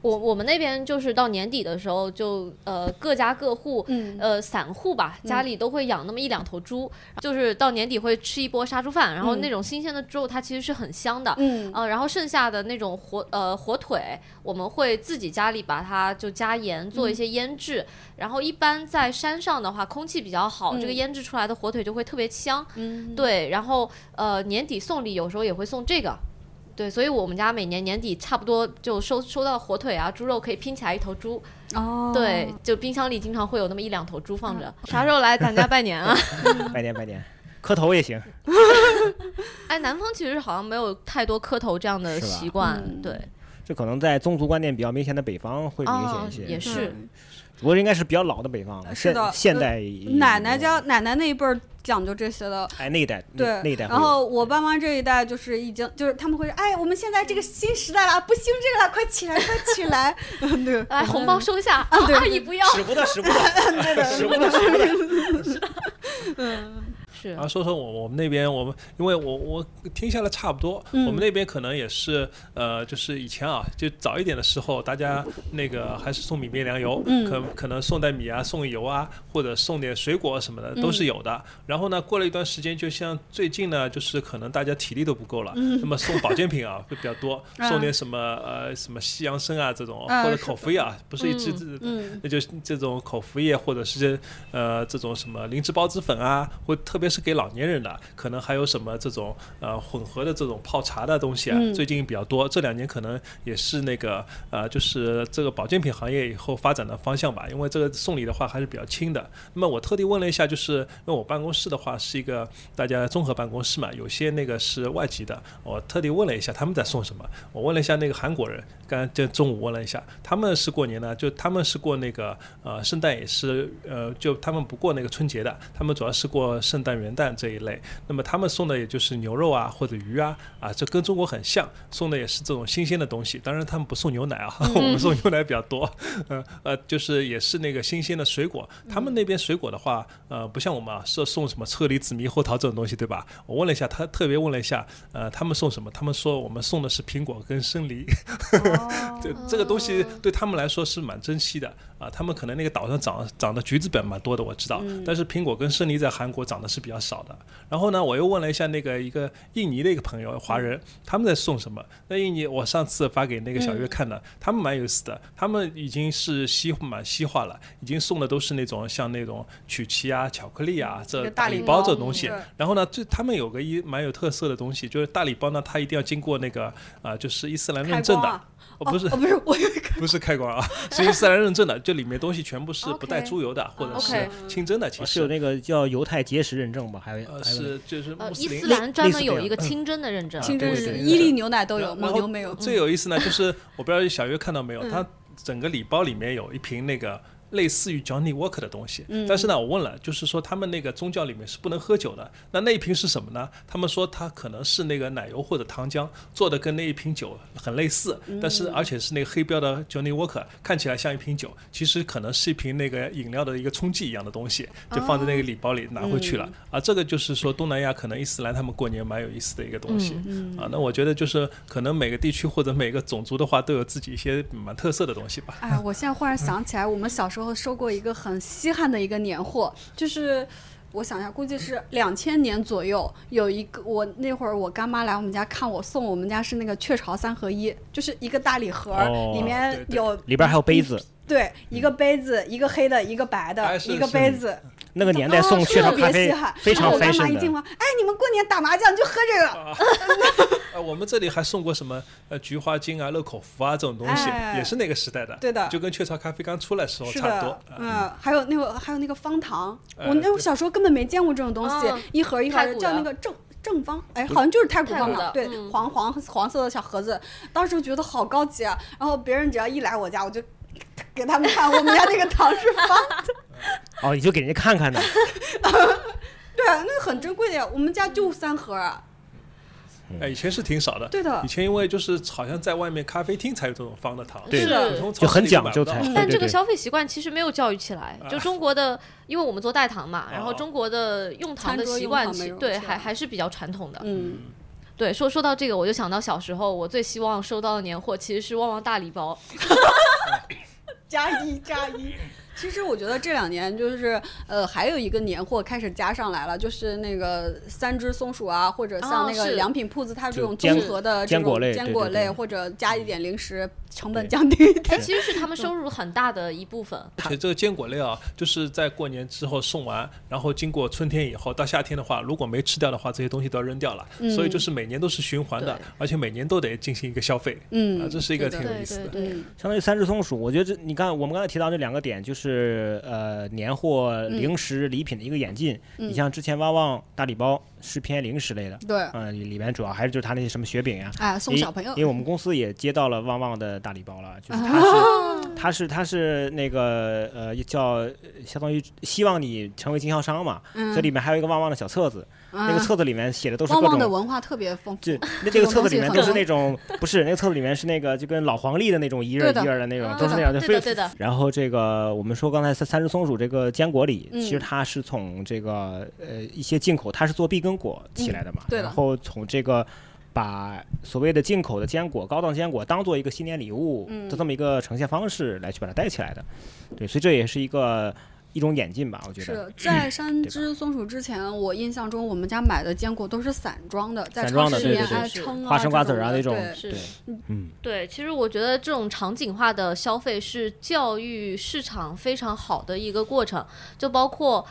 我我们那边就是到年底的时候，就呃各家各户，呃散户吧，家里都会养那么一两头猪，就是到年底会吃一波杀猪饭，然后那种新鲜的猪肉它其实是很香的，嗯，然后剩下的那种火呃火腿，我们会自己家里把它就加盐做一些腌制，然后一般在山上的话空气比较好，这个腌制出来的火腿就会特别香，嗯，对，然后呃年底送礼有时候也会送这个。对，所以我们家每年年底差不多就收收到火腿啊、猪肉，可以拼起来一头猪。哦。对，就冰箱里经常会有那么一两头猪放着。啥时候来咱家拜年啊？拜年拜年，磕头也行。哎，南方其实好像没有太多磕头这样的习惯。对。这可能在宗族观念比较明显的北方会明显一些。也是。不过应该是比较老的北方了。是的。现代。奶奶家奶奶那一辈儿。讲究这些的，哎，那一代，对，那一代。然后我爸妈这一代就是已经，就是他们会说，哎，我们现在这个新时代了，不兴这个了，快起来，快起来。对，来红包收下，阿姨不要。使不得，使不得，使不得，使不得。嗯。然后说说我我们那边，我们因为我我听下来差不多，我们那边可能也是呃，就是以前啊，就早一点的时候，大家那个还是送米面粮油，可可能送袋米啊，送油啊，或者送点水果什么的都是有的。然后呢，过了一段时间，就像最近呢，就是可能大家体力都不够了，那么送保健品啊会比较多，送点什么呃什么西洋参啊这种，或者口服液啊，不是一支支，那就这种口服液或者是呃这种什么灵芝孢子粉啊，或特别是。给老年人的，可能还有什么这种呃混合的这种泡茶的东西啊，最近比较多。这两年可能也是那个呃，就是这个保健品行业以后发展的方向吧。因为这个送礼的话还是比较轻的。那么我特地问了一下，就是因为我办公室的话是一个大家综合办公室嘛，有些那个是外籍的，我特地问了一下他们在送什么。我问了一下那个韩国人，刚就中午问了一下，他们是过年呢，就他们是过那个呃圣诞也是呃，就他们不过那个春节的，他们主要是过圣诞。元旦这一类，那么他们送的也就是牛肉啊或者鱼啊啊，这跟中国很像，送的也是这种新鲜的东西。当然他们不送牛奶啊，我们送牛奶比较多。呃呃，就是也是那个新鲜的水果。他们那边水果的话，呃，不像我们啊，是送什么车厘子、猕猴桃这种东西，对吧？我问了一下，他特别问了一下，呃，他们送什么？他们说我们送的是苹果跟生梨。这这个东西对他们来说是蛮珍惜的啊。他们可能那个岛上长长的橘子本蛮多的，我知道。但是苹果跟生梨在韩国长的是比较。少的，然后呢，我又问了一下那个一个印尼的一个朋友，华人，他们在送什么？那印尼，我上次发给那个小月看的，他们蛮有意思的，他们已经是西蛮西化了，已经送的都是那种像那种曲奇啊、巧克力啊这大礼包这东西。然后呢，最他们有个一蛮有特色的东西，就是大礼包呢，它一定要经过那个啊，就是伊斯兰认证的。哦，不是，不是，我不是开关啊，是伊斯兰认证的，就里面东西全部是不带猪油的，或者是清真的，其实是有那个叫犹太结石认证吧，还有是就是伊斯兰专门有一个清真的认证，清真是伊利牛奶都有，蒙牛没有。最有意思呢，就是我不知道小月看到没有，它整个礼包里面有一瓶那个类似于 Johnny Walker 的东西，但是呢，我问了，就是说他们那个宗教里面是不能喝酒的，那那一瓶是什么呢？他们说它可能是那个奶油或者糖浆做的，跟那一瓶酒很类似，但是而且是那个黑标的 Johnny Walker，看起来像一瓶酒，其实可能是一瓶那个饮料的一个冲剂一样的东西，就放在那个礼包里拿回去了。啊，这个就是说东南亚可能伊斯兰他们过年蛮有意思的一个东西。啊，那我觉得就是可能每个地区或者每个种族的话都有自己一些蛮特色的东西吧。哎，我现在忽然想起来，我们小时候收过一个很稀罕的一个年货，就是我想一下，估计是两千年左右，有一个我那会儿我干妈来我们家看我送我们家是那个雀巢三合一，就是一个大礼盒，哦里面对对。有里边还有杯子，对一个杯子，一个黑的，一个白的，一个杯子，那个年代送雀巢咖啡。非常然后我干妈 fashion 的。一进房，哎，你们过年打麻将就喝这个，呃，我们这里还送过什么呃菊花精啊、乐口福啊这种东西，哎也是那个时代的，对的就跟雀巢咖啡刚出来时候差不多嗯，还有那个还有那个方糖，哎我那我小时候根本没见过这种东西嗯，一盒一盒的叫那个正。正方，哎，好像就是太古方的对，嗯黄黄黄色的小盒子，当时觉得好高级啊。然后别人只要一来我家，我就给他们看我们家那个糖是方的，哦，你就给人家看看呢。对啊，那个很珍贵的呀。我们家就三盒啊，哎，以前是挺少的。对的以前因为就是好像在外面咖啡厅才有这种方的糖，对就很讲究才但这个消费习惯其实没有教育起来，就中国的，因为我们做代糖嘛，然后哦中国的用糖的习惯对还还是比较传统的。嗯，对，说说到这个，我就想到小时候我最希望收到的年货其实是旺旺大礼包。加一加一。其实我觉得这两年就是呃，还有一个年货开始加上来了，就是那个三只松鼠啊，或者像那个良品铺子，它这种综合的这坚果种类坚果类，或者加一点零食，成本降低一点。其实是他们收入很大的一部分。而且这个坚果类啊，就是在过年之后送完，然后经过春天以后，到夏天的话，如果没吃掉的话，这些东西都要扔掉了。嗯所以就是每年都是循环的，而且每年都得进行一个消费。嗯啊，这是一个挺有意思的。对对相当于三只松鼠，我觉得这你看我们刚才提到这两个点，就是呃年货、零食、礼品的一个演进。嗯。你像之前旺旺大礼包是偏零食类的，对，嗯、里面主要还是就是它那些什么雪饼呀、哎，送因小朋友因为我们公司也接到了旺旺的大礼包了，就是它啊 是它是他是那个呃叫呃相当于希望你成为经销商嘛，嗯。这里面还有一个旺旺的小册子，那个啊册子里面写的都是各旺旺的种。文化特别丰富就，那这个册子里面都是那种，不是那个册子里面是那个就跟老黄历的那种一页一页的那种，啊都是那样的，非对的对的。然后这个我们说刚才三三只松鼠这个坚果里，嗯其实它是从这个呃一些进口，它是做碧根果起来的嘛，嗯对的然后从这个把所谓的进口的坚果、高档坚果当做一个新年礼物嗯的这么一个呈现方式来去把它带起来的，对，所以这也是一个一种演进吧，我觉得。是得。在三只松鼠之前，我印象中我们家买的坚果都是散装的，在超散装的市里面对对对是哎称啊、花生瓜子啊那种，对。是对，嗯，对，其实我觉得这种场景化的消费是教育市场非常好的一个过程，就包括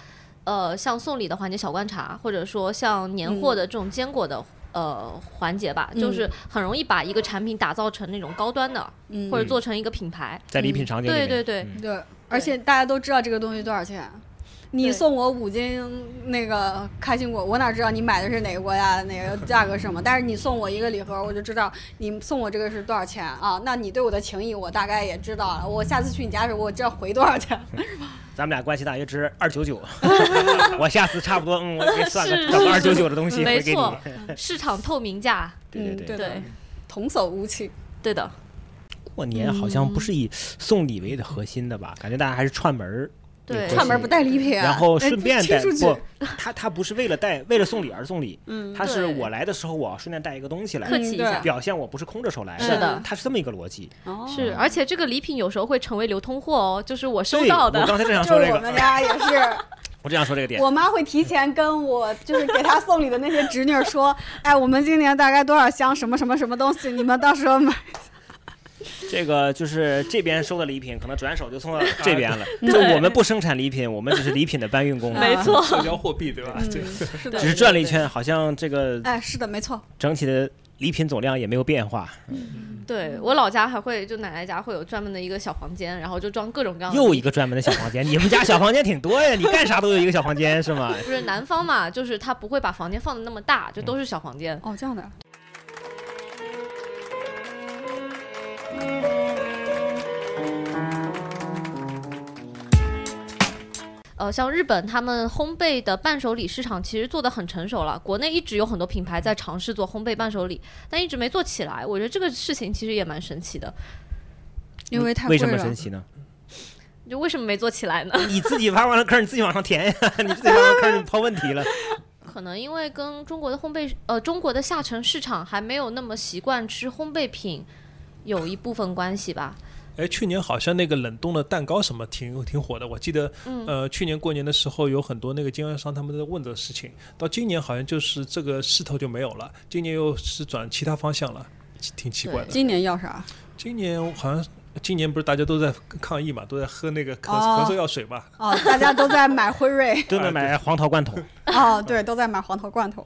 呃像送礼的环节小观察，或者说像年货的这种坚果的。呃，环节吧，就是很容易把一个产品打造成那种高端的，嗯。或者做成一个品牌。在礼品场景对对对，嗯。对，而且大家都知道这个东西多少钱。你送我五斤那个开心果，我哪知道你买的是哪个国家的，哪个价格什么？但是你送我一个礼盒，我就知道你送我这个是多少钱啊？那你对我的情谊，我大概也知道了。我下次去你家的时候，我知道回多少钱。咱们俩关系大约值二九九，我下次差不多，嗯，我给你算个整个二九九的东西没回给你。错，市场透明价，嗯，对对对对，童叟无欺。对的，过年好像不是以送礼为的核心的吧？感觉大家还是串门儿，对串门不带礼品啊，然后哎顺便带不，他他不是为了带为了送礼而送礼，嗯他是我来的时候我要顺便带一个东西来客，气一下。表现我不是空着手来是的他是这么一个逻辑。哦是，而且这个礼品有时候会成为流通货哦，就是我收到的我。刚才正想就是我说这个，们家也是。我正想说这个点。我妈会提前跟我，就是给她送礼的那些侄女儿说，哎，我们今年大概多少箱什么什么什么东西，你们到时候买。这个就是这边收的礼品，可能转手就送到 这边了。就我们不生产礼品，我们只是礼品的搬运工，没错，社 交货币对吧？这个是的只是转了一圈，好像这个哎，是的，没错。整体的礼品总量也没有变化。对我老家还会，就奶奶家会有专门的一个小房间，然后就装各种各样的。又一个专门的小房间，你们家小房间挺多呀，你干啥都有一个小房间是吗？不是南方嘛，就是他不会把房间放的那么大，就都是小房间。哦，这样的。呃，像日本他们烘焙的伴手礼市场其实做的很成熟了，国内一直有很多品牌在尝试做烘焙伴手礼，但一直没做起来。我觉得这个事情其实也蛮神奇的，因为太了。什么神奇呢？就为什么没做起来呢？你自己挖完了坑，你自己往上填呀！你自己挖完坑，你抛问题了。可能因为跟中国的烘焙呃中国的下沉市场还没有那么习惯吃烘焙品，有一部分关系吧。哎，去年好像那个冷冻的蛋糕什么挺挺火的，我记得，嗯呃，去年过年的时候有很多那个经销商他们在问这个事情，到今年好像就是这个势头就没有了，今年又是转其他方向了，挺奇怪的。今年要啥？今年好像今年不是大家都在抗议嘛，都在喝那个咳哦咳嗽药水嘛，哦，大家都在买辉瑞。都在买黄桃罐头，哦，对，都在买黄桃罐头。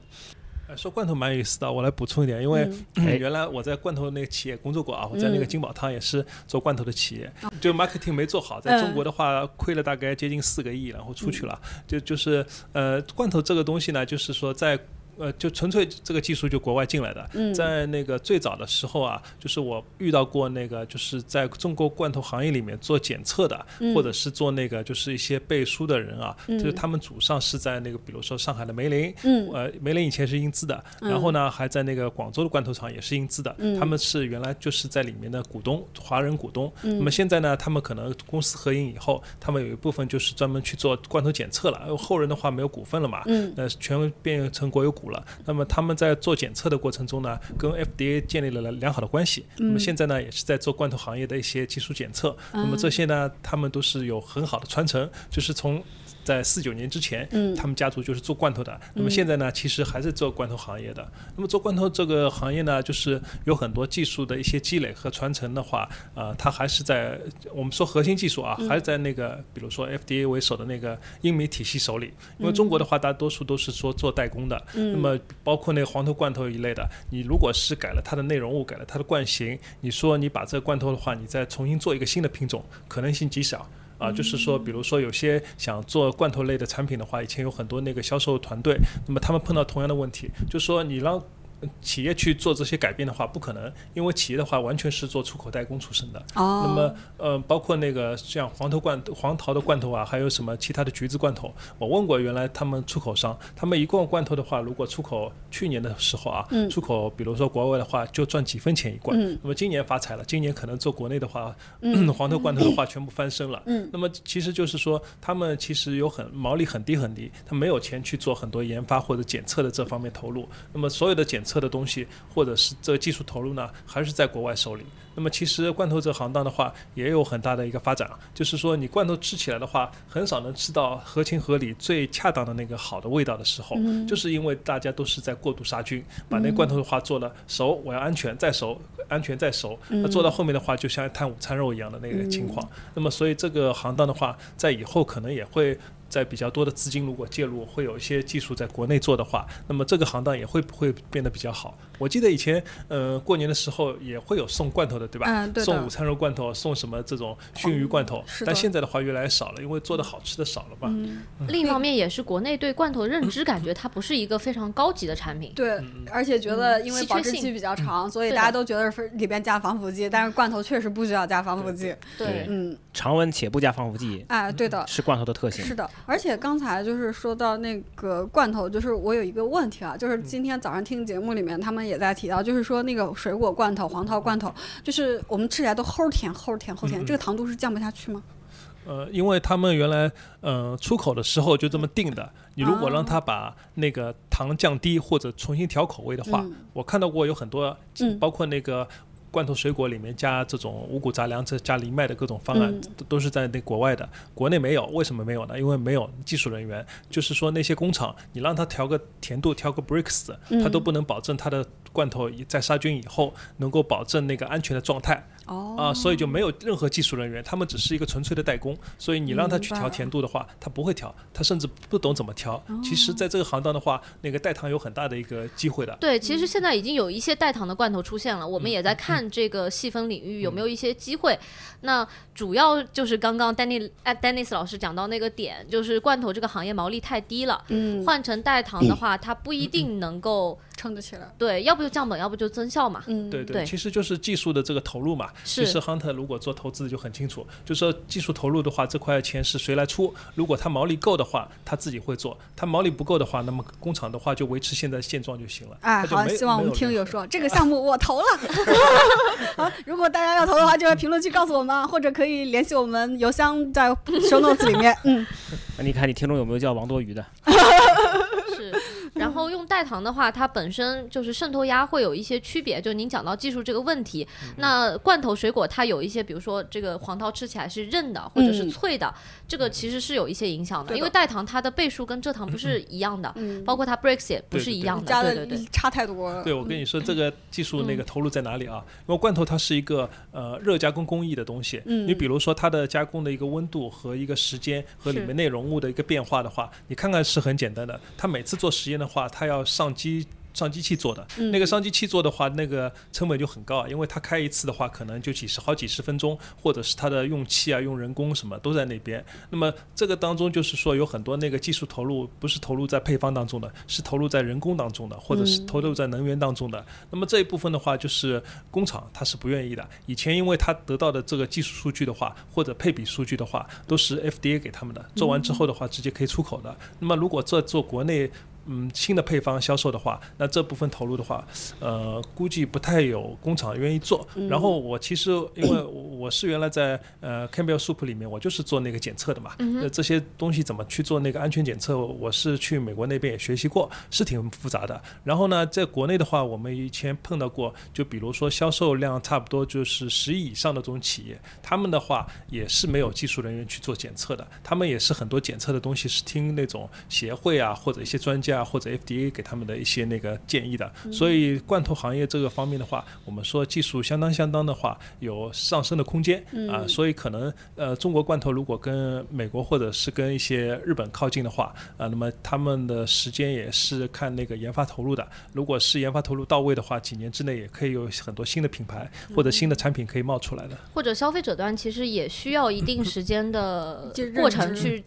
哎说罐头蛮有意思的，我来补充一点，因为、哎。原来我在罐头那个企业工作过啊，我在那个嗯。金宝汤也是做罐头的企业，就 marketing 没做好，在中国的话亏了大概接近四个亿，然后出去了，就就是呃罐头这个东西呢，就是说在。呃，就纯粹这个技术就国外进来的，嗯。在那个最早的时候啊，就是我遇到过那个就是在中国罐头行业里面做检测的，嗯或者是做那个就是一些背书的人啊，嗯。就是他们祖上是在那个比如说上海的梅林，嗯。呃，梅林以前是英资的，嗯。然后呢，还在那个广州的罐头厂也是英资的，嗯。他们是原来就是在里面的股东，华人股东。嗯。那么现在呢，他们可能公司合营以后，他们有一部分就是专门去做罐头检测了，后人的话没有股份了嘛，嗯。呃，全变成国有股了。那么他们在做检测的过程中呢，跟 FDA 建立了良好的关系。那么现在呢，也是在做罐头行业的一些技术检测。那么这些呢，他们都是有很好的传承，就是从。在四九年之前，嗯他们家族就是做罐头的。那么现在呢，其实还是做罐头行业的。那么做罐头这个行业呢，就是有很多技术的一些积累和传承的话，呃，它还是在我们说核心技术啊，还是在那个比如说 FDA 为首的那个英美体系手里。因为中国的话，大多数都是说做代工的。那么包括那个黄头罐头一类的，你如果是改了它的内容物，改了它的罐型，你说你把这个罐头的话，你再重新做一个新的品种，可能性极小。啊，就是说，比如说有些想做罐头类的产品的话，以前有很多那个销售团队，那么他们碰到同样的问题，就是说你让呃企业去做这些改变的话，不可能，因为企业的话完全是做出口代工出身的。哦，那么呃，包括那个像黄头罐、黄桃的罐头啊，还有什么其他的橘子罐头，我问过原来他们出口商，他们一罐罐头的话，如果出口去年的时候啊，嗯出口比如说国外的话，就赚几分钱一罐。嗯那么今年发财了，今年可能做国内的话，嗯 黄头罐头的话全部翻身了。嗯那么其实就是说，他们其实有很毛利很低很低，他没有钱去做很多研发或者检测的这方面投入。那么所有的检测的东西或者是这个技术投入呢，还是在国外手里。那么其实罐头这行当的话，也有很大的一个发展，就是说你罐头吃起来的话，很少能吃到合情合理、最恰当的那个好的味道的时候，就是因为大家都是在过度杀菌，把那罐头的话做了熟，我要安全再熟，安全再熟，那做到后面的话，就像一摊午餐肉一样的那个情况。那么所以这个行当的话，在以后可能也会。在比较多的资金如果介入，会有一些技术在国内做的话，那么这个行当也会不会变得比较好。我记得以前，呃，过年的时候也会有送罐头的，对吧？嗯对的。送午餐肉罐头，送什么这种熏鱼罐头，是的。但现在的话越来越少了，因为做的好吃的少了嘛。另一方面也是国内对罐头的认知，感觉它不是一个非常高级的产品。对，而且觉得因为保质期比较长，所以大家都觉得是里边加防腐剂，但是罐头确实不需要加防腐剂。对，嗯，常温且不加防腐剂哎，对的。是罐头的特性。是的，而且刚才就是说到那个罐头，就是我有一个问题啊，嗯就是今天早上听节目里面他们也在提到，就是说那个水果罐头、黄桃罐头，就是我们吃起来都齁甜、齁甜、齁甜，嗯这个糖度是降不下去吗？呃，因为他们原来呃出口的时候就这么定的，你如果让他把那个糖降低或者重新调口味的话，嗯我看到过有很多，嗯包括那个。罐头水果里面加这种五谷杂粮、这加藜麦的各种方案，嗯都都是在那国外的，国内没有。为什么没有呢？因为没有技术人员。就是说那些工厂，你让他调个甜度、调个 bricks，嗯他都不能保证它的罐头在杀菌以后能够保证那个安全的状态。哦，啊，所以就没有任何技术人员，他们只是一个纯粹的代工。所以你让他去调甜度的话，他不会调，他甚至不懂怎么调。其实，在这个行当的话，那个代糖有很大的一个机会的。对，其实现在已经有一些代糖的罐头出现了，我们也在看这个细分领域有没有一些机会。那主要就是刚刚 Danny 哎 Dennis 老师讲到那个点，就是罐头这个行业毛利太低了，嗯，换成代糖的话，它不一定能够撑得起来。对，要不就降本，要不就增效嘛。嗯，对对其实就是技术的这个投入嘛。其实 Hunter 如果做投资就很清楚，就是说技术投入的话，这块钱是谁来出？如果他毛利够的话，他自己会做；他毛利不够的话，那么工厂的话就维持现在现状就行了。哎，好，希望我们听友说这个项目我投了。好，如果大家要投的话，就在评论区告诉我们啊，或者可以联系我们邮箱在 show notes 里面。嗯，那你看你听众有没有叫王多鱼的？是，然后用代糖的话，它本身就是渗透压会有一些区别。就您讲到技术这个问题，那罐头水果它有一些，比如说这个黄桃吃起来是韧的或者是嗯脆的，这个其实是有一些影响的。的因为代糖它的倍数跟蔗糖不是一样的，嗯包括它 breaks 也不是一样的。加的对对对，差太多了。对，我跟你说，这个技术那个投入在哪里啊？因为罐头它是一个呃热加工工艺的东西，嗯你比如说它的加工的一个温度和一个时间和里面内容物的一个变化的话，你看看是很简单的。它每次做实验的话，它要上机。上机器做的、嗯那个上机器做的话，那个成本就很高啊，因为它开一次的话，可能就几十好几十分钟，或者是它的用气啊、用人工什么都在那边。那么这个当中就是说有很多那个技术投入，不是投入在配方当中的，是投入在人工当中的，或者是嗯投入在能源当中的。那么这一部分的话，就是工厂它是不愿意的。以前因为它得到的这个技术数据的话，或者配比数据的话，都是 FDA 给他们的，做完之后的话直接可以出口的。那么如果做做国内。嗯，新的配方销售的话，那这部分投入的话，呃，估计不太有工厂愿意做。然后我其实因为我我是原来在呃 Campbell Soup 里面，我就是做那个检测的嘛。那这些东西怎么去做那个安全检测，我是去美国那边也学习过，是挺复杂的。然后呢，在国内的话，我们以前碰到过，就比如说销售量差不多就是十亿以上的这种企业，他们的话也是没有技术人员去做检测的，他们也是很多检测的东西是听那种协会啊或者一些专家啊或者 FDA 给他们的一些那个建议的。所以罐头行业这个方面的话，我们说技术相当相当的话有上升的空间啊，所以可能呃中国罐头如果跟美国或者是跟一些日本靠近的话啊，那么他们的时间也是看那个研发投入的。如果是研发投入到位的话，几年之内也可以有很多新的品牌或者新的产品可以冒出来的。或者消费者端其实也需要一定时间的过程去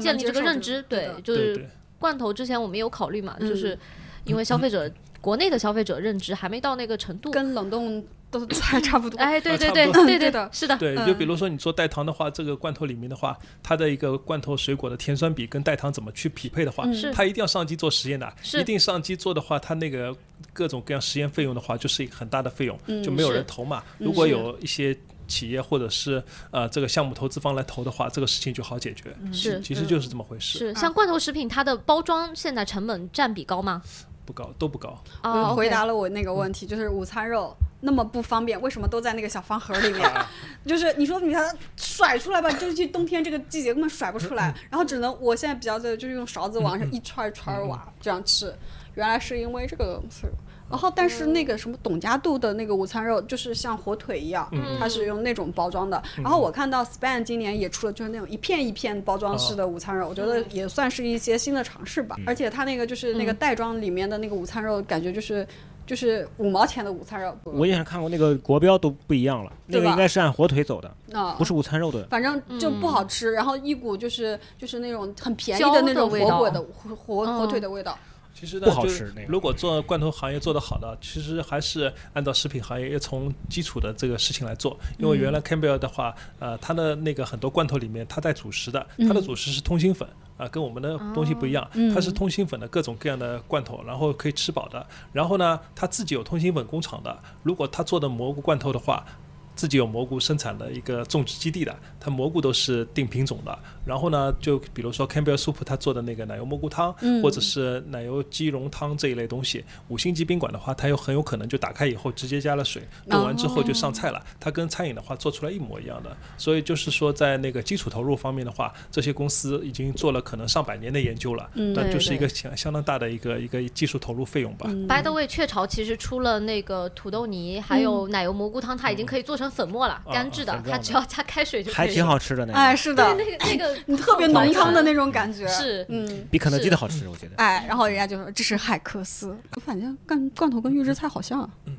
建立这个认知。对就是。罐头之前我们有考虑嘛，嗯。就是因为消费者国内的消费者认知还没到那个程度。跟冷冻都还差不多。哎，对啊对对对对的是的，对，嗯。就比如说你做代糖的话，这个罐头里面的话，它的一个罐头水果的甜酸比跟代糖怎么去匹配的话，嗯。是。它一定要上机做实验的。是。一定上机做的话，它那个各种各样实验费用的话，就是一个很大的费用，嗯就没有人投嘛。嗯如果有一些企业或者是呃这个项目投资方来投的话，这个事情就好解决。是其实就是这么回事，是像罐头食品，它的包装现在成本占比高吗？不高都不高。我啊，回答了我那个问题，就是午餐肉那么不方便，为什么都在那个小方盒里面？就是你说你把它甩出来吧，就是去冬天这个季节根本甩不出来，然后只能我现在比较的就是用勺子往上一串一串挖这样吃。原来是因为这个是。然后，但是那个什么董家渡的那个午餐肉，就是像火腿一样，嗯它是用那种包装的。然后我看到 Span 今年也出了，就是那种一片一片包装式的午餐肉，我觉得也算是一些新的尝试吧。而且它那个就是那个袋装里面的那个午餐肉，感觉就是就是五毛钱的午餐肉。我也看过那个国标都不一样了，那个应该是按火腿走的，啊，不是午餐肉的。反正就不好吃，然后一股就是就是那种很便宜的那种火腿的火火腿的味道。其实呢，不好就是吃那个如果做罐头行业做得好的，其实还是按照食品行业要从基础的这个事情来做。因为原来 Campbell 的话，呃，它的那个很多罐头里面它带主食的，它的主食是通心粉。啊，跟我们的东西不一样，它是通心粉的各种各样的罐头，然后可以吃饱的。然后呢，它自己有通心粉工厂的。如果它做的蘑菇罐头的话，自己有蘑菇生产的一个种植基地的，它蘑菇都是定品种的。然后呢，就比如说 Campbell Soup 他做的那个奶油蘑菇汤，或者是奶油鸡茸汤这一类东西，五星级宾馆的话，它又很有可能就打开以后直接加了水，炖完之后就上菜了。它跟餐饮的话做出来一模一样的。所以就是说，在那个基础投入方面的话，这些公司已经做了可能上百年的研究了，那对就是一个相相当大的一个一个技术投入费用吧。By the way，雀巢其实出了那个土豆泥，还有奶油蘑菇汤，它已经可以做成粉末了，干制的它只要加开水就可以。还挺好吃的那个哎，个，是的，那个那个 你特别浓汤的那种感觉。是嗯。比肯德基的好吃，我觉得。哎，然后人家就说这是海克斯，我反正干罐头跟预制菜好像。嗯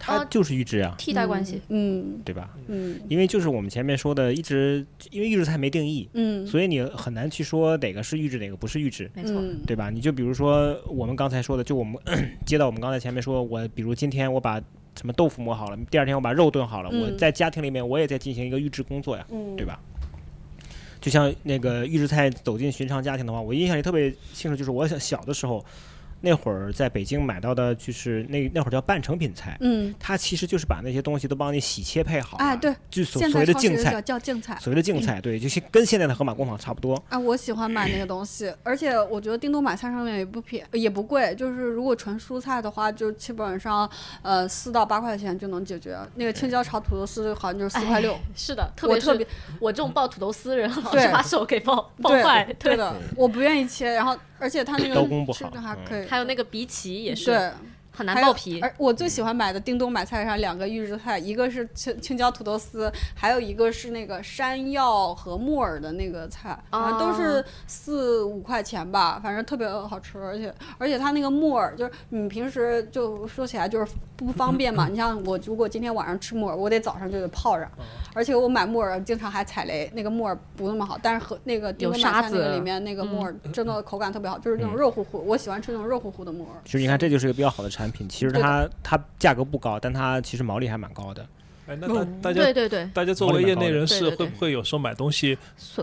它就是预制啊，替代关系，嗯对吧？嗯因为就是我们前面说的，一直因为预制菜没定义，嗯所以你很难去说哪个是预制，哪个不是预制。没错。嗯对吧？你就比如说我们刚才说的，就我们接到我们刚才前面说，我比如今天我把什么豆腐磨好了，第二天我把肉炖好了，嗯我在家庭里面我也在进行一个预制工作呀，嗯对吧？就像那个预制菜走进寻常家庭的话，我印象里特别清楚，就是我小小的时候，那会儿在北京买到的，就是那那会儿叫半成品菜，嗯，它其实就是把那些东西都帮你洗切配好了，哎对，就所所谓的净菜，叫净菜。所谓的净菜，对，就是跟现在的盒马工坊差不多。啊，我喜欢买那个东西，而且我觉得叮咚买菜上面也不便也不贵，就是如果纯蔬菜的话，就基本上呃四到八块钱就能解决。那个青椒炒土豆丝好像就是四块六哎，是的，特别特别我这种爆土豆丝的人，老是 把手给爆爆坏。对的，我不愿意切，然后而且他那个刀工不好吃的还嗯可以，还有那个鼻鳍也是对。很难还有爆皮。而我最喜欢买的叮咚买菜上两个预制菜，一个是青青椒土豆丝，还有一个是那个山药和木耳的那个菜，反正都是四五块钱吧，反正特别好吃，而且而且它那个木耳就是你平时就说起来就是不 方便嘛，你像我如果今天晚上吃木耳，我得早上就得泡上，而且我买木耳经常还踩雷，那个木耳不那么好，但是和那个叮咚买菜那个里面那个木耳真的口感特别好，就是那种嗯。肉乎乎，我喜欢吃那种肉乎乎的木耳。其实你看，这就是一个比较好的产品。其实它它价格不高，但它其实毛利还蛮高的。哎，那大大家对对对，大家作为业内人士，会不会有时候买东西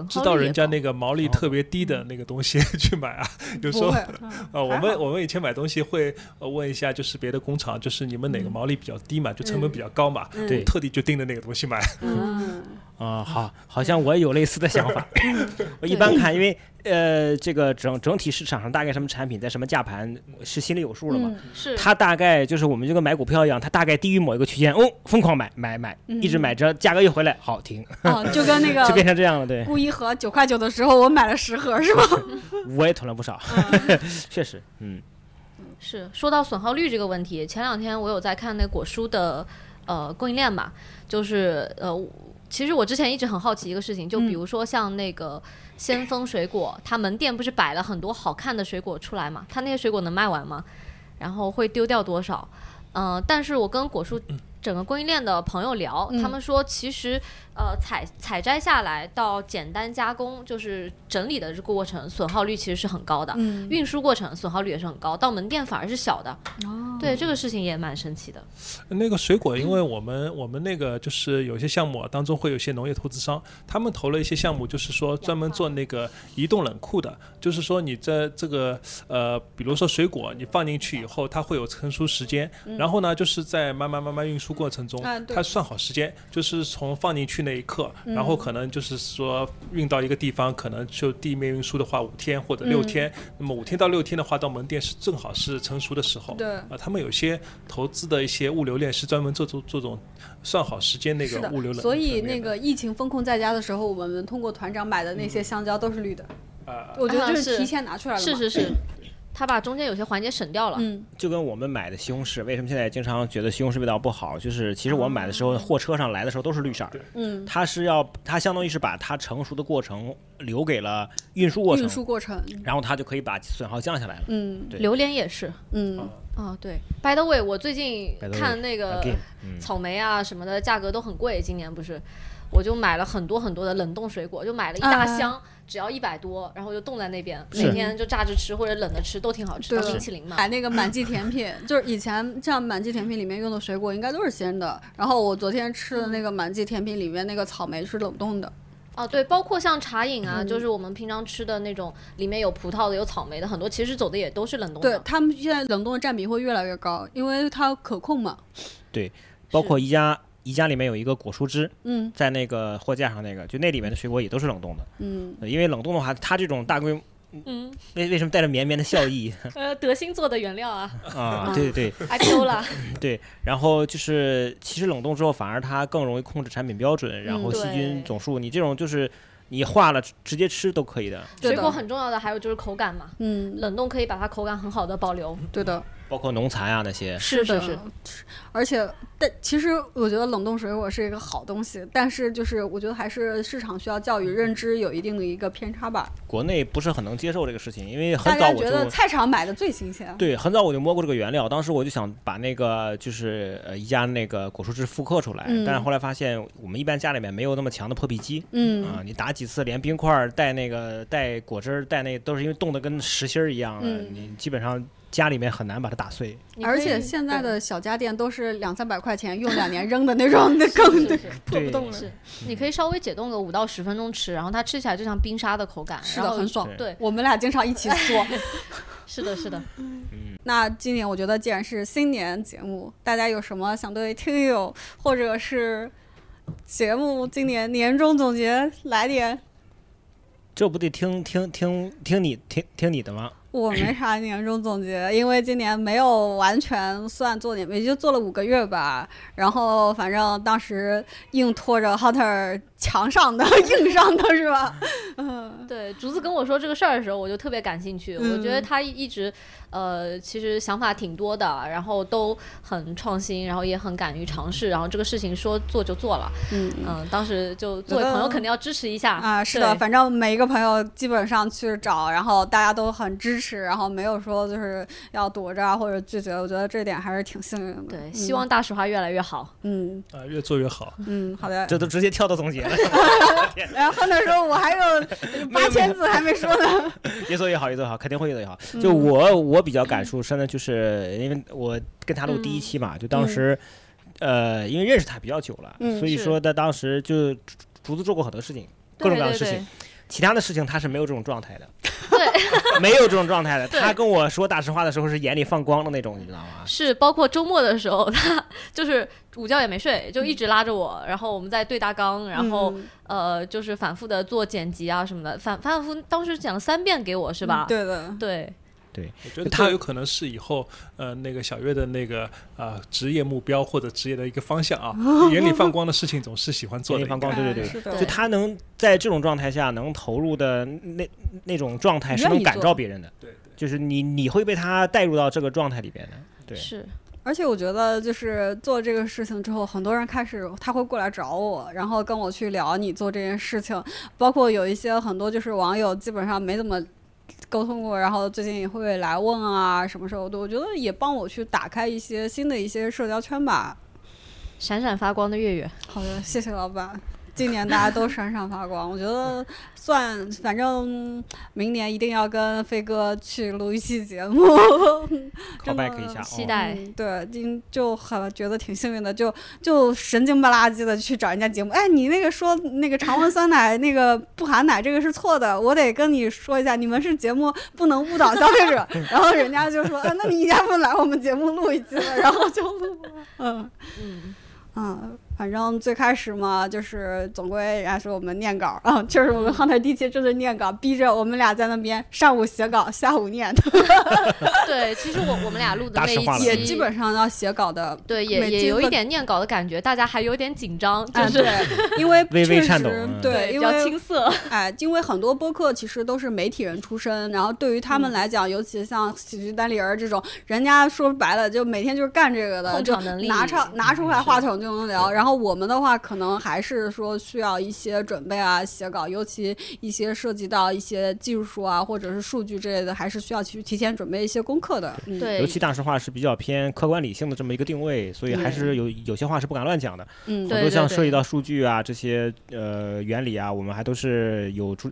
知道人家那个毛利特别低的那个东西 去买啊？有时候，啊，我们我们以前买东西会呃问一下，就是别的工厂，就是你们哪个毛利比较低嘛，就成本比较高嘛，嗯对特地就盯着那个东西买。嗯。啊、好，好像我也有类似的想法。我一般看，因为呃，这个整整体市场上大概什么产品在什么价盘是心里有数了嘛。嗯是它大概就是我们就跟买股票一样，它大概低于某一个区间，哦，疯狂买买买，一直买着，价格一回来，好停，哦，就跟那个 就变成这样了。对，顾一盒九块九的时候，我买了十盒，是吗？我也囤了不少，确实，嗯，是说到损耗率这个问题，前两天我有在看那果蔬的呃供应链嘛，就是呃，其实我之前一直很好奇一个事情，就比如说像那个先锋水果，它门店不是摆了很多好看的水果出来嘛，它那些水果能卖完吗？然后会丢掉多少？嗯、但是我跟果蔬整个供应链的朋友聊，他们说其实呃采采摘下来到简单加工，就是整理的这个过程，损耗率其实是很高的。嗯，运输过程损耗率也是很高，到门店反而是小的。哦，对这个事情也蛮神奇的。那个水果，因为我们我们那个就是有些项目啊当中会有一些农业投资商，他们投了一些项目，就是说专门做那个移动冷库的，就是说你在这个呃，比如说水果你放进去以后，它会有成熟时间，然后呢，就是在慢慢慢慢运输过程中它算好时间，就是从放进去那一刻，然后可能就是说运到一个地方，可能就地面运输的话五天或者六天，那么五天到六天的话，到门店是正好是成熟的时候。对啊，他们有些投资的一些物流链是专门做做做这种算好时间那个物流的。所以那个疫情风控在家的时候，我们通过团长买的那些香蕉都是绿的，啊，我觉得就是提前拿出来了嘛。是是是，他把中间有些环节省掉了。嗯，就跟我们买的西红柿，为什么现在经常觉得西红柿味道不好？就是其实我们买的时候，货车上来的时候都是绿色儿的，嗯，它是要它相当于是把它成熟的过程留给了运输过程。运，输过程，然后它就可以把损耗降下来了。嗯。对。榴莲也是。嗯，啊，对。By the way，我最近看那个草莓啊什么的价格都很贵，今年不是，我就买了很多很多的冷冻水果，就买了一大啊。箱，只要一百多，然后就冻在那边，每天就榨着吃或者冷着吃都挺好吃，对当冰淇淋嘛。买那个满记甜品，就是以前像满记甜品里面用的水果应该都是鲜的，然后我昨天吃的那个满记甜品里面那个草莓是冷冻的。哦，对，包括像茶饮啊，嗯就是我们平常吃的那种，里面有葡萄的、有草莓的，很多其实走的也都是冷冻的。对他们现在冷冻的占比会越来越高，因为它可控嘛。对包括宜家，宜家里面有一个果蔬汁，嗯在那个货架上那个，就那里面的水果也都是冷冻的。嗯，呃因为冷冻的话，它这种大规模，嗯，为为什么带着绵绵的笑意 呃，德兴做的原料啊啊？对对 对，IPO 啦。对，然后就是其实冷冻之后，反而它更容易控制产品标准，然后嗯细菌总数，你这种就是你化了直接吃都可以的水果很重要的还有就是口感嘛，嗯，冷冻可以把它口感很好的保留。对的。包括农残啊那些。的是的是，而且，但其实我觉得冷冻水果是一个好东西，但是就是我觉得还是市场需要教育认知有一定的一个偏差吧。国内不是很能接受这个事情，因为很早我觉得就菜场买的最新鲜。对，很早我就摸过这个原料，当时我就想把那个就是呃一家那个果蔬汁复刻出来，嗯但是后来发现我们一般家里面没有那么强的破壁机。嗯啊，你打几次连冰块儿带那个带果汁儿带那都是因为冻得跟实心儿一样的，嗯你基本上家里面很难把它打碎。而且现在的小家电都是两三百块钱用两年扔的那种，那更破不动了。是，你可以稍微解冻个五到十分钟吃，然后它吃起来就像冰沙的口感，是的，很爽。对，我们俩经常一起做。是的，是的。那今年我觉得既然是新年节目，大家有什么想对听友或者是节目今年年终总结来点？这不得听听听听你听听你的吗？我没啥年终总结，因为今年没有完全算做年，也就做了五个月吧。然后反正当时硬拖着 Hunter 墙上的 硬上的 是吧？嗯，对，竹子跟我说这个事儿的时候，我就特别感兴趣。我觉得嗯他一直，呃，其实想法挺多的，然后都很创新，然后也很敢于尝试，然后这个事情说做就做了。嗯嗯，当时就作为朋友肯定要支持一下啊，是的，反正每一个朋友基本上去找，然后大家都很支持，然后没有说就是要躲着啊或者拒绝，我觉得这点还是挺幸运的。对，嗯希望大实话越来越好。嗯啊、越做越好。嗯，好的。这都直接跳到总结了，然后那时候我还有八千字还没说呢。越做越好，越做越好，肯定会越做越好。嗯就我我比较感触深的就是，因为我跟他录第一期嘛，就当时，呃，因为认识他比较久了，嗯所以说他当时就竹竹子做过很多事情，各种各样的事情。其他的事情他是没有这种状态的，对，没有这种状态的。他跟我说大实话的时候是眼里放光的那种，你知道吗？是包括周末的时候，他就是午觉也没睡，就一直拉着我，然后我们在对大纲，然后、嗯呃，就是反复的做剪辑啊什么的，反反复当时讲了三遍给我是吧？对的，对我觉得他有可能是以后呃那个小月的那个呃职业目标或者职业的一个方向啊。眼里放光的事情总是喜欢做的。眼里放光，对对对。就他能在这种状态下能投入的那那种状态是能感召别人的，对对。就是你你会被他带入到这个状态里边的，对。是而且我觉得，就是做这个事情之后，很多人开始他会过来找我，然后跟我去聊你做这件事情，包括有一些很多就是网友基本上没怎么沟通过，然后最近也会来问啊，什么时候都，我觉得也帮我去打开一些新的一些社交圈吧。闪闪发光的月月，好的，谢谢老板。今年大家都闪闪发光，我觉得算，反正明年一定要跟飞哥去录一期节目。下，哦、期待嗯、对，今就很觉得挺幸运的，就就神经不拉几的去找人家节目。哎，你那个说那个常温酸奶那个不含奶这个是错的，我得跟你说一下，你们是节目不能误导消费者。然后人家就说，啊，那你要不来我们节目录一期吧？然后就录了。嗯嗯，嗯，反正最开始嘛，就是总归人家说我们念稿啊，就是我们 Hunter 第一期就是念稿，逼着我们俩在那边上午写稿，下午念，对，其实我我们俩录的那一期也基本上要写稿的。对，也也有一点念稿的感觉，大家还有点紧张，就啊，是、对，因为 微微确颤抖实嗯对，比较因为青涩。哎，因为很多播客其实都是媒体人出身，然后对于他嗯们来讲，尤其像喜剧单立人这种，人家说白了就每天就是干这个的，就拿出拿出来话筒就能聊。然后我们的话，可能还是说需要一些准备啊，写稿，尤其一些涉及到一些技术啊，或者是数据之类的，还是需要去提前准备一些功课的。嗯，对，尤其大实话是比较偏客观理性的这么一个定位，所以还是有有些话是不敢乱讲的。嗯，很对多像涉及到数据啊这些呃原理啊，我们还都是有注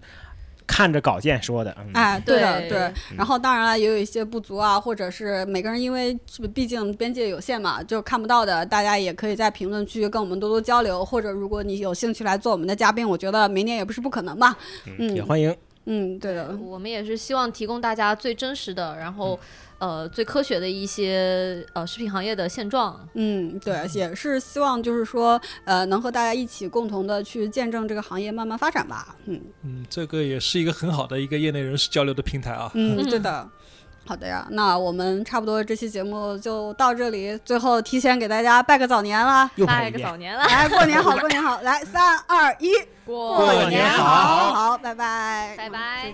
看着稿件说的。嗯，哎，对的，对对。然后当然了，也有一些不足啊，或者是每个人因为毕竟边界有限嘛，就看不到的，大家也可以在评论区跟我们多多交流。或者如果你有兴趣来做我们的嘉宾，我觉得明年也不是不可能吧。嗯也欢迎。嗯，对的，我们也是希望提供大家最真实的，然后、呃最科学的一些呃食品行业的现状。嗯，对，也是希望就是说，呃，能和大家一起共同的去见证这个行业慢慢发展吧。嗯嗯，这个也是一个很好的一个业内人士交流的平台啊。嗯，嗯 对的。好的呀，那我们差不多这期节目就到这里。最后提前给大家拜个早年啦！拜。个早年了，来，过年好，过年好！来，三二一，过过年好好，好，拜拜，拜拜。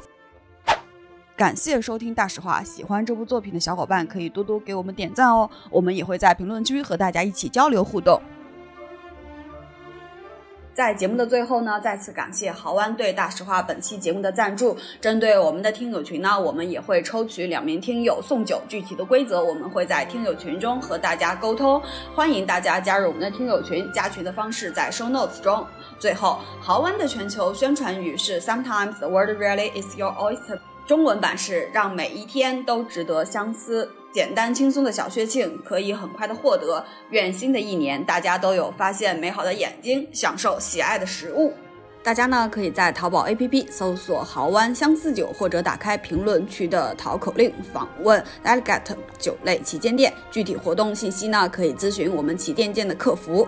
感谢收听大实话，喜欢这部作品的小伙伴可以多多给我们点赞哦，我们也会在评论区和大家一起交流互动。在节目的最后呢，再次感谢豪湾对大实话本期节目的赞助。针对我们的听友群呢，我们也会抽取两名听友送酒。具体的规则我们会在听友群中和大家沟通，欢迎大家加入我们的听友群。加群的方式在 show notes 中。最后，豪湾的全球宣传语是 Sometimes the world really is your oyster。中文版是让每一天都值得相思。简单轻松的小确幸可以很快的获得。愿新的一年大家都有发现美好的眼睛，享受喜爱的食物。大家呢可以在淘宝 APP 搜索“豪湾相思酒”，或者打开评论区的淘口令访问 Elegant 酒类旗舰店。具体活动信息呢可以咨询我们旗舰店的客服。